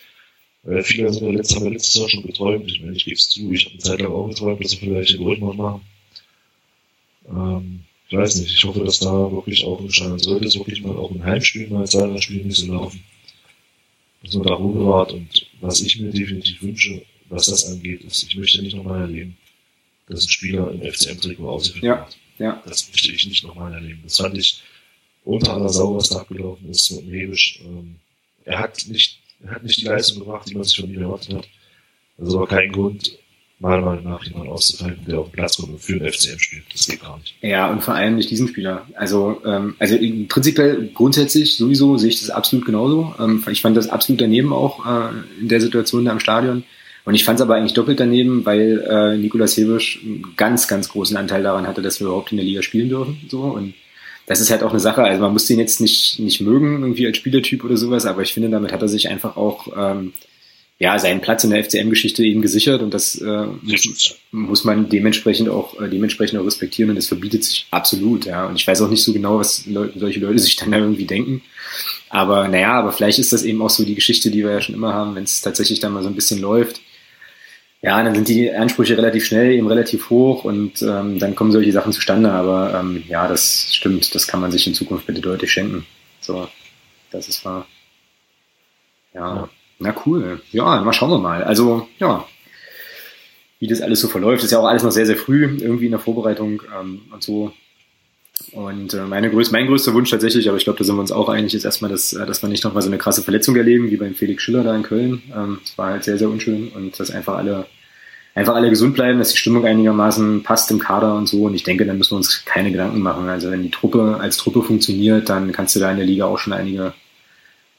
weil viele sind ja letztes, haben letztes Jahr schon geträumt. Ich meine, ich gebe es zu, ich habe eine Zeit lang auch geträumt, dass sie vielleicht den Goldmann machen. Ähm, ich weiß nicht, ich hoffe, dass da wirklich auch entscheiden sollte, es wirklich mal auch im Heimspiel mal zwei, drei Spiele nicht so laufen. Dass man da Ruhe wart und was ich mir definitiv wünsche, was das angeht, ist, ich möchte nicht nochmal erleben, dass ein Spieler im FCM-Trikot ausgeführt Ja. wird. Ja, Das möchte ich nicht nochmal erleben. Das fand ich unter aller Sau, was da abgelaufen ist mit dem Hebisch. Ähm, er hat nicht, er hat nicht die Leistung gebracht, die man sich von ihm erwartet hat. Also war kein Grund, meiner Meinung nach jemanden auszupfeifen, der auf den Platz kommt und für den FCM spielt. Das geht gar nicht. Ja, und vor allem nicht diesen Spieler. Also, ähm, also in- prinzipiell grundsätzlich sowieso sehe ich das absolut genauso. Ähm, ich fand das absolut daneben auch äh, in der Situation da im Stadion. Und ich fand es aber eigentlich doppelt daneben, weil äh, Nikolas Hebisch einen ganz, ganz großen Anteil daran hatte, dass wir überhaupt in der Liga spielen dürfen. So und das ist halt auch eine Sache. Also man muss den jetzt nicht nicht mögen irgendwie als Spielertyp oder sowas, aber ich finde, damit hat er sich einfach auch ähm, ja seinen Platz in der FCM-Geschichte eben gesichert und das äh, muss, muss man dementsprechend auch äh, dementsprechend auch respektieren und das verbietet sich absolut, ja. Und ich weiß auch nicht so genau, was Leu solche Leute sich dann da irgendwie denken. Aber naja, aber vielleicht ist das eben auch so die Geschichte, die wir ja schon immer haben, wenn es tatsächlich dann mal so ein bisschen läuft. Ja, dann sind die Ansprüche relativ schnell, eben relativ hoch und ähm, dann kommen solche Sachen zustande. Aber ähm, ja, das stimmt, das kann man sich in Zukunft bitte deutlich schenken. So, das ist wahr. Ja, Ja. na cool. Ja, mal schauen wir mal. Also, ja, wie das alles so verläuft. Ist ja auch alles noch sehr, sehr früh irgendwie in der Vorbereitung ähm, und so. Und äh, meine größ mein größter Wunsch tatsächlich, aber ich glaube, da sind wir uns auch einig, ist erstmal, dass, äh, dass wir nicht nochmal so eine krasse Verletzung erleben, wie beim Felix Schiller da in Köln. Ähm, das war halt sehr, sehr unschön und dass einfach alle, einfach alle gesund bleiben, dass die Stimmung einigermaßen passt im Kader und so. Und ich denke, dann müssen wir uns keine Gedanken machen. Also wenn die Truppe als Truppe funktioniert, dann kannst du da in der Liga auch schon einige,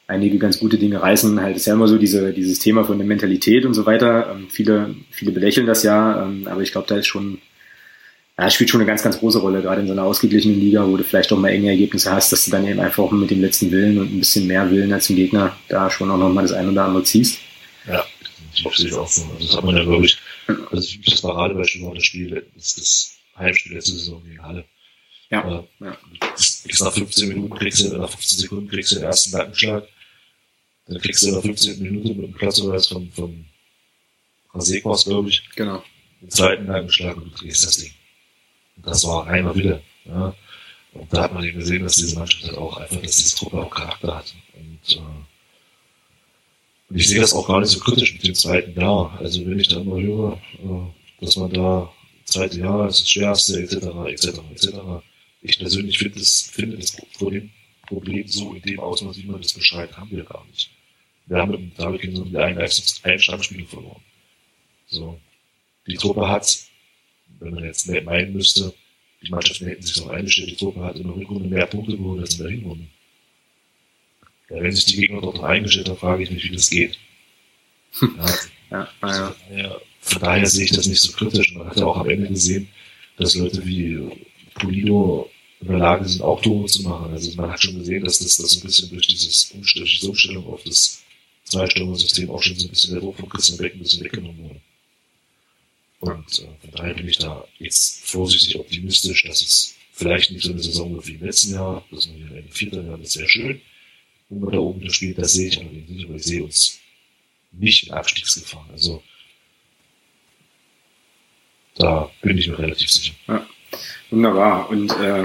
einige ganz gute Dinge reißen. Halt ist ja immer so diese, dieses Thema von der Mentalität und so weiter. Ähm, viele, viele belächeln das ja, ähm, aber ich glaube, da ist schon, ja, spielt schon eine ganz, ganz große Rolle, gerade in so einer ausgeglichenen Liga, wo du vielleicht auch mal enge Ergebnisse hast, dass du dann eben einfach mit dem letzten Willen und ein bisschen mehr Willen als dem Gegner da schon auch nochmal das ein oder andere ziehst. Ja, definitiv sehe ich auch so. Also das hat man ja wirklich Also mich das war das Spiel, das, das Heimspiel letzte Saison gegen Halle. Ja. Äh, ja. Kriegst nach 15 Minuten, kriegst du, nach 15 Sekunden kriegst du den ersten Nackenschlag. Dann kriegst du nach 15 Minuten mit dem Platzverweis von, von Rasekos, glaube ich. Genau. Den zweiten Nackenschlag und du kriegst das Ding. Das war reiner Wille. Ja. Und da hat man eben gesehen, dass diese Mannschaft halt auch einfach, dass diese Truppe auch Charakter hat. Und, äh, und ich sehe das auch gar nicht so kritisch mit dem zweiten Jahr. Also wenn ich da immer höre, äh, dass man da zweite Jahr ist das schwerste, etc., etc., etc. Ich persönlich finde das, finde das Problem, Problem so in dem Ausmaß, wie man das beschreibt, haben wir gar nicht. Wir haben mit David so ein, ein Stammspiel verloren. So. Die Truppe hat, wenn man jetzt meinen müsste, die Mannschaften hätten sich darauf eingestellt, die Truppe hat in der Rückrunde mehr Punkte geholt als in der Hinrunde. Ja, wenn sich die Gegner dort eingestellt haben, frage ich mich, wie das geht. Ja, ja, ja. Von daher sehe ich das nicht so kritisch. Man hat ja auch am Ende gesehen, dass Leute wie Polido in der Lage sind, auch Tore zu machen. Also man hat schon gesehen, dass das, das ein bisschen durch, dieses Umstell diese Umstellung auf das Zwei-Stürmer-System auch schon so ein bisschen der Druck von Christian Beck ein bisschen weggenommen wurde. Und äh, von daher bin ich da jetzt vorsichtig optimistisch, dass es vielleicht nicht so eine Saison wird wie im letzten Jahr, dass man hier in vierter Jahr, das wäre schön, wenn man da oben spielt, das sehe ich allerdings nicht, aber ich sehe uns nicht in Abstiegsgefahr. Also da bin ich mir relativ sicher. Ja, wunderbar. Und äh,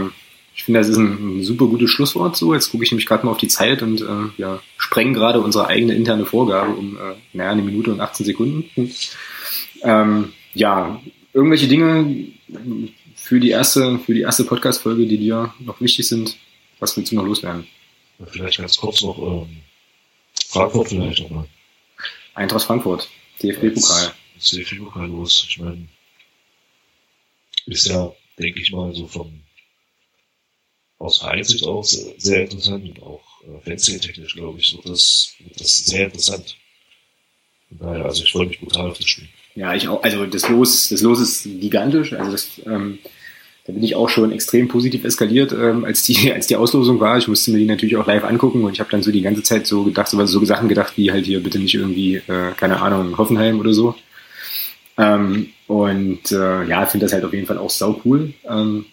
ich finde, das ist ein, ein, super gutes Schlusswort so. Jetzt gucke ich nämlich gerade mal auf die Zeit und äh, ja, sprengen gerade unsere eigene interne Vorgabe um äh, naja, eine Minute und 18 Sekunden. Ähm, ja, irgendwelche Dinge für die erste, für die erste Podcast-Folge, die dir noch wichtig sind, was willst du noch loswerden? Vielleicht ganz kurz noch ähm, Frankfurt vielleicht nochmal. Eintracht Frankfurt, DFB-Pokal. DFB-Pokal los. Ich meine, ist ja, denke ich mal, so von aus Vereinssicht aus sehr interessant und auch äh, Fernsehen-technisch, glaube ich, wird das, das sehr interessant. Daher, also ich freue mich brutal auf das Spiel. Ja, ich auch. Also das Los, das Los ist gigantisch. Also das, ähm, da bin ich auch schon extrem positiv eskaliert, ähm, als die als die Auslosung war. Ich musste mir die natürlich auch live angucken und ich habe dann so die ganze Zeit so gedacht, so, so Sachen gedacht, wie halt hier bitte nicht irgendwie, äh, keine Ahnung, Hoffenheim oder so. Ähm, und äh, ja, finde das halt auf jeden Fall auch sau cool. Ähm,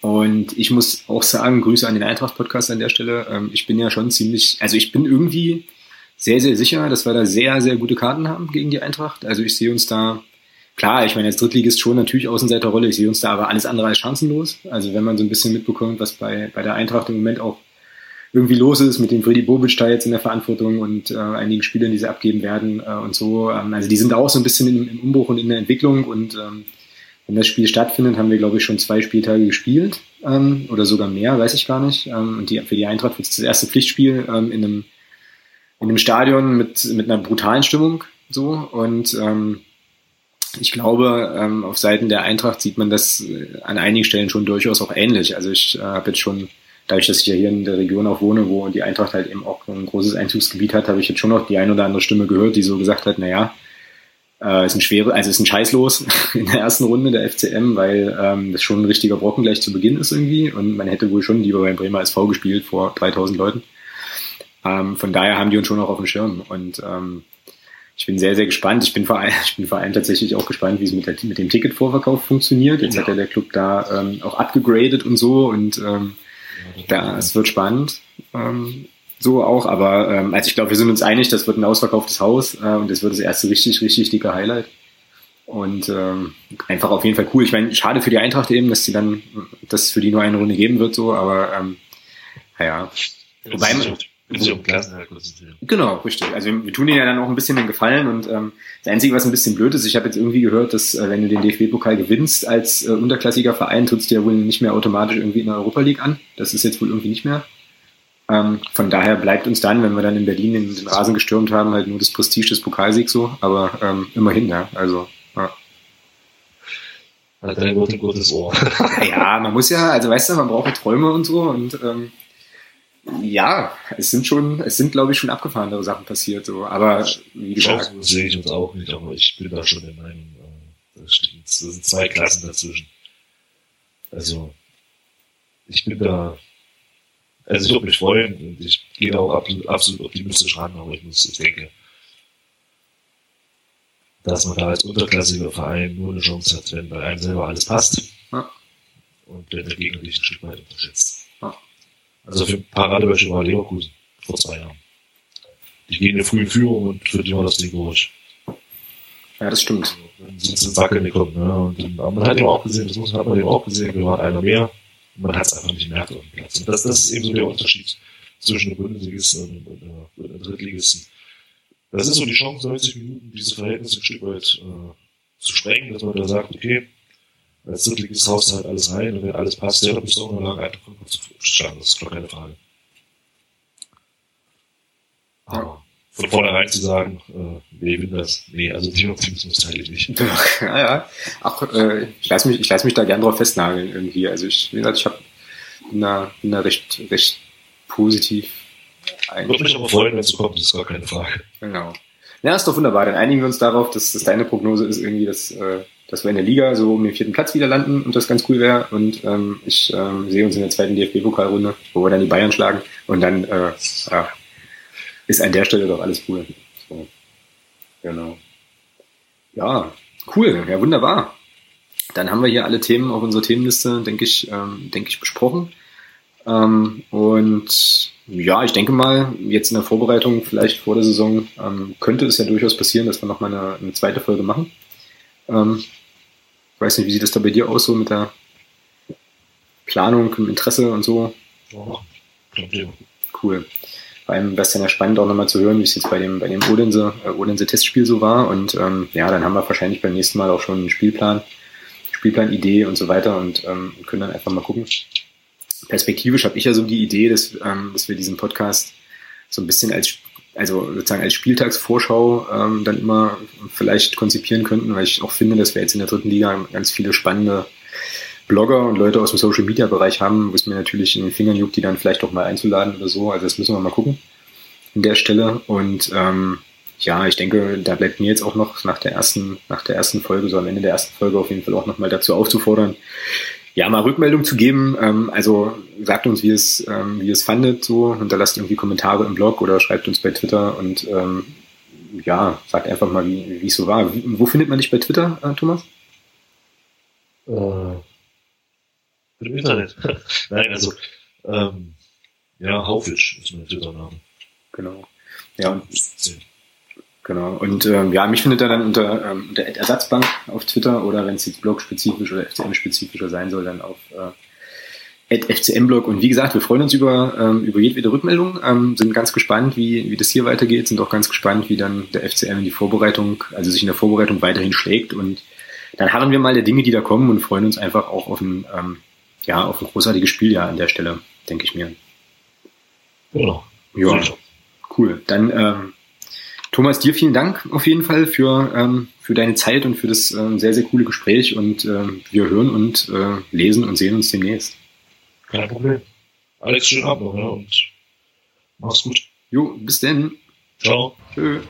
und ich muss auch sagen, Grüße an den Eintracht-Podcast an der Stelle. Ähm, ich bin ja schon ziemlich, also ich bin irgendwie sehr, sehr sicher, dass wir da sehr, sehr gute Karten haben gegen die Eintracht. Also ich sehe uns da, klar, ich meine, als Drittligist schon natürlich Außenseiterrolle, ich sehe uns da aber alles andere als chancenlos. Also wenn man so ein bisschen mitbekommt, was bei, bei der Eintracht im Moment auch irgendwie los ist mit dem Freddy Bobic da jetzt in der Verantwortung und äh, einigen Spielern, die sie abgeben werden äh, und so. Ähm, also die sind auch so ein bisschen im, im Umbruch und in der Entwicklung und ähm, wenn das Spiel stattfindet, haben wir, glaube ich, schon zwei Spieltage gespielt ähm, oder sogar mehr, weiß ich gar nicht. Ähm, und die, für die Eintracht wird es das erste Pflichtspiel ähm, in, einem, in einem Stadion mit, mit einer brutalen Stimmung so und ähm, ich glaube, ähm, auf Seiten der Eintracht sieht man das äh, an einigen Stellen schon durchaus auch ähnlich. Also ich äh, habe jetzt schon dadurch, dass ich ja hier in der Region auch wohne, wo die Eintracht halt eben auch ein großes Einzugsgebiet hat, habe ich jetzt schon noch die ein oder andere Stimme gehört, die so gesagt hat, naja, äh, ist ein schwere, also ist ein Scheißlos in der ersten Runde der FCM, weil ähm, das schon ein richtiger Brocken gleich zu Beginn ist irgendwie und man hätte wohl schon lieber beim Bremer SV gespielt vor 3000 Leuten. Ähm, von daher haben die uns schon noch auf dem Schirm und ähm, ich bin sehr, sehr gespannt. Ich bin vor allem, ich bin vor allem tatsächlich auch gespannt, wie es mit, der, mit dem Ticketvorverkauf funktioniert. Jetzt ja. hat ja der Club da ähm, auch abgegradet und so und ähm, da, es wird spannend. Ähm, so auch, aber ähm, also ich glaube, wir sind uns einig, das wird ein ausverkauftes Haus äh, und das wird das erste richtig, richtig dicke Highlight. Und ähm, einfach auf jeden Fall cool. Ich meine, schade für die Eintracht eben, dass sie dann, dass es für die nur eine Runde geben wird, so, aber ähm, naja. Wobei man, Genau, richtig. Also wir tun ihnen ja dann auch ein bisschen den Gefallen und ähm, das Einzige, was ein bisschen blöd ist, ich habe jetzt irgendwie gehört, dass äh, wenn du den DFB-Pokal gewinnst als äh, unterklassiger Verein, trittst du ja wohl nicht mehr automatisch irgendwie in der Europa League an. Das ist jetzt wohl irgendwie nicht mehr. Ähm, von daher bleibt uns dann, wenn wir dann in Berlin den, den Rasen gestürmt haben, halt nur das Prestige des Pokalsiegs so, aber ähm, immerhin, ja. Also, ja. Hat ein gutes Ohr. ja, man muss ja, also weißt du, man braucht ja Träume und so und ähm, ja, es sind schon, es sind, glaube ich, schon abgefahrenere Sachen passiert, so. Aber wie gesagt. Das sehe ich uns auch nicht, aber ich bin da schon der Meinung, äh, das sind zwei Klassen dazwischen. Also, ich bin da, also ich würde mich freuen und ich gehe auch absolut, absolut optimistisch ran, aber ich muss, ich denke, dass man da als unterklassiger Verein nur eine Chance hat, wenn bei einem selber alles passt Ja. und wenn der Gegner dich ein Stück weit unterschätzt. Also für Paradebeispiel war Leverkusen vor zwei Jahren. Die gehen in eine frühe Führung und für die war das Ding durch. Ja, das stimmt. Dann sind sie ins Wackeln gekommen. Ne? Und dann, aber man hat eben auch gesehen, das muss man, hat man eben auch gesehen, wir waren einer mehr. Und man hat es einfach nicht gemerkt auf dem Platz. Und das, das ist eben so der Unterschied zwischen der Bundesligisten und, und, und, und der Drittligisten. Das ist so die Chance, 90 Minuten dieses Verhältnis ein Stück weit äh, zu sprengen, dass man da sagt, okay, als Drittligist haust du halt alles rein und wenn alles passt, ja, dann bist du auch noch lange einfach zu schlagen. Das ist doch keine Frage. Aber von vornherein zu sagen, äh, wer gewinnt das? Nee, also den Optimismus teile ich nicht. Ja, ja. Ach, äh, ich lasse mich, ich lass mich da gern drauf festnageln irgendwie. Also ich, wie gesagt, ich hab, bin, da, bin da recht, recht positiv Würde mich aber freuen, wenn es kommt, das ist gar keine Frage. Genau. Ja, ist doch wunderbar. Dann einigen wir uns darauf, dass, dass deine Prognose ist irgendwie, dass, äh, dass wir in der Liga so um den vierten Platz wieder landen und das ganz cool wäre. Und ähm, ich ähm, sehe uns in der zweiten DFB-Pokalrunde, wo wir dann die Bayern schlagen. Und dann äh, ja, ist an der Stelle doch alles cool. So. Genau. Ja, cool. Ja, wunderbar. Dann haben wir hier alle Themen auf unserer Themenliste, denke ich, ähm, denke ich, besprochen. Ähm, und ja, ich denke mal, jetzt in der Vorbereitung, vielleicht vor der Saison, ähm, könnte es ja durchaus passieren, dass wir nochmal eine, eine zweite Folge machen. Ähm, weiß nicht, wie sieht das da bei dir aus, so mit der Planung, im Interesse und so? Ja, Thema. Cool. Vor allem wäre es dann ja spannend, auch nochmal zu hören, wie es jetzt bei dem, bei dem Odense, äh, Odense Testspiel so war. Und ähm, ja, dann haben wir wahrscheinlich beim nächsten Mal auch schon einen Spielplan, Spielplanidee und so weiter und ähm, können dann einfach mal gucken. Perspektivisch habe ich ja so die Idee, dass, ähm, dass wir diesen Podcast so ein bisschen als also sozusagen als Spieltagsvorschau ähm, dann immer vielleicht konzipieren könnten, weil ich auch finde, dass wir jetzt in der dritten Liga ganz viele spannende Blogger und Leute aus dem Social Media Bereich haben, wo es mir natürlich in den Fingern juckt, die dann vielleicht auch mal einzuladen oder so. Also das müssen wir mal gucken an der Stelle. Und ähm, ja, ich denke, da bleibt mir jetzt auch noch nach der ersten, nach der ersten Folge, so am Ende der ersten Folge auf jeden Fall auch nochmal dazu aufzufordern, ja, mal Rückmeldung zu geben. Ähm, also sagt uns, wie es, ähm, wie es fandet, so, hinterlasst irgendwie Kommentare im Blog oder schreibt uns bei Twitter und ähm, ja, sagt einfach mal, wie wie es so war. Wie, wo findet man dich bei Twitter, äh, Thomas? Äh, im Internet. Nein, also, ähm, ja, Haufitsch ist mein Twitter-Name. Genau. Ja, und Genau. Und ähm, ja, mich findet er dann unter, ähm, unter Ersatzbank auf Twitter oder wenn es jetzt blogspezifisch oder FCM-spezifischer sein soll, dann auf äh, FCM-Blog. Und wie gesagt, wir freuen uns über, ähm, über jedwede Rückmeldung, ähm, sind ganz gespannt, wie, wie das hier weitergeht, sind auch ganz gespannt, wie dann der FCM in die Vorbereitung, also sich in der Vorbereitung weiterhin schlägt. Und dann harren wir mal der Dinge, die da kommen und freuen uns einfach auch auf ein, ähm, ja, auf ein großartiges Spieljahr an der Stelle, denke ich mir. Genau. Ja, cool. Dann ähm, Thomas, dir vielen Dank auf jeden Fall für, ähm, für deine Zeit und für das ähm, sehr, sehr coole Gespräch und ähm, wir hören und äh, lesen und sehen uns demnächst. Kein Problem. Alex, schönen Abend noch, ja, und mach's gut. Jo, bis denn. Ciao. Tschö.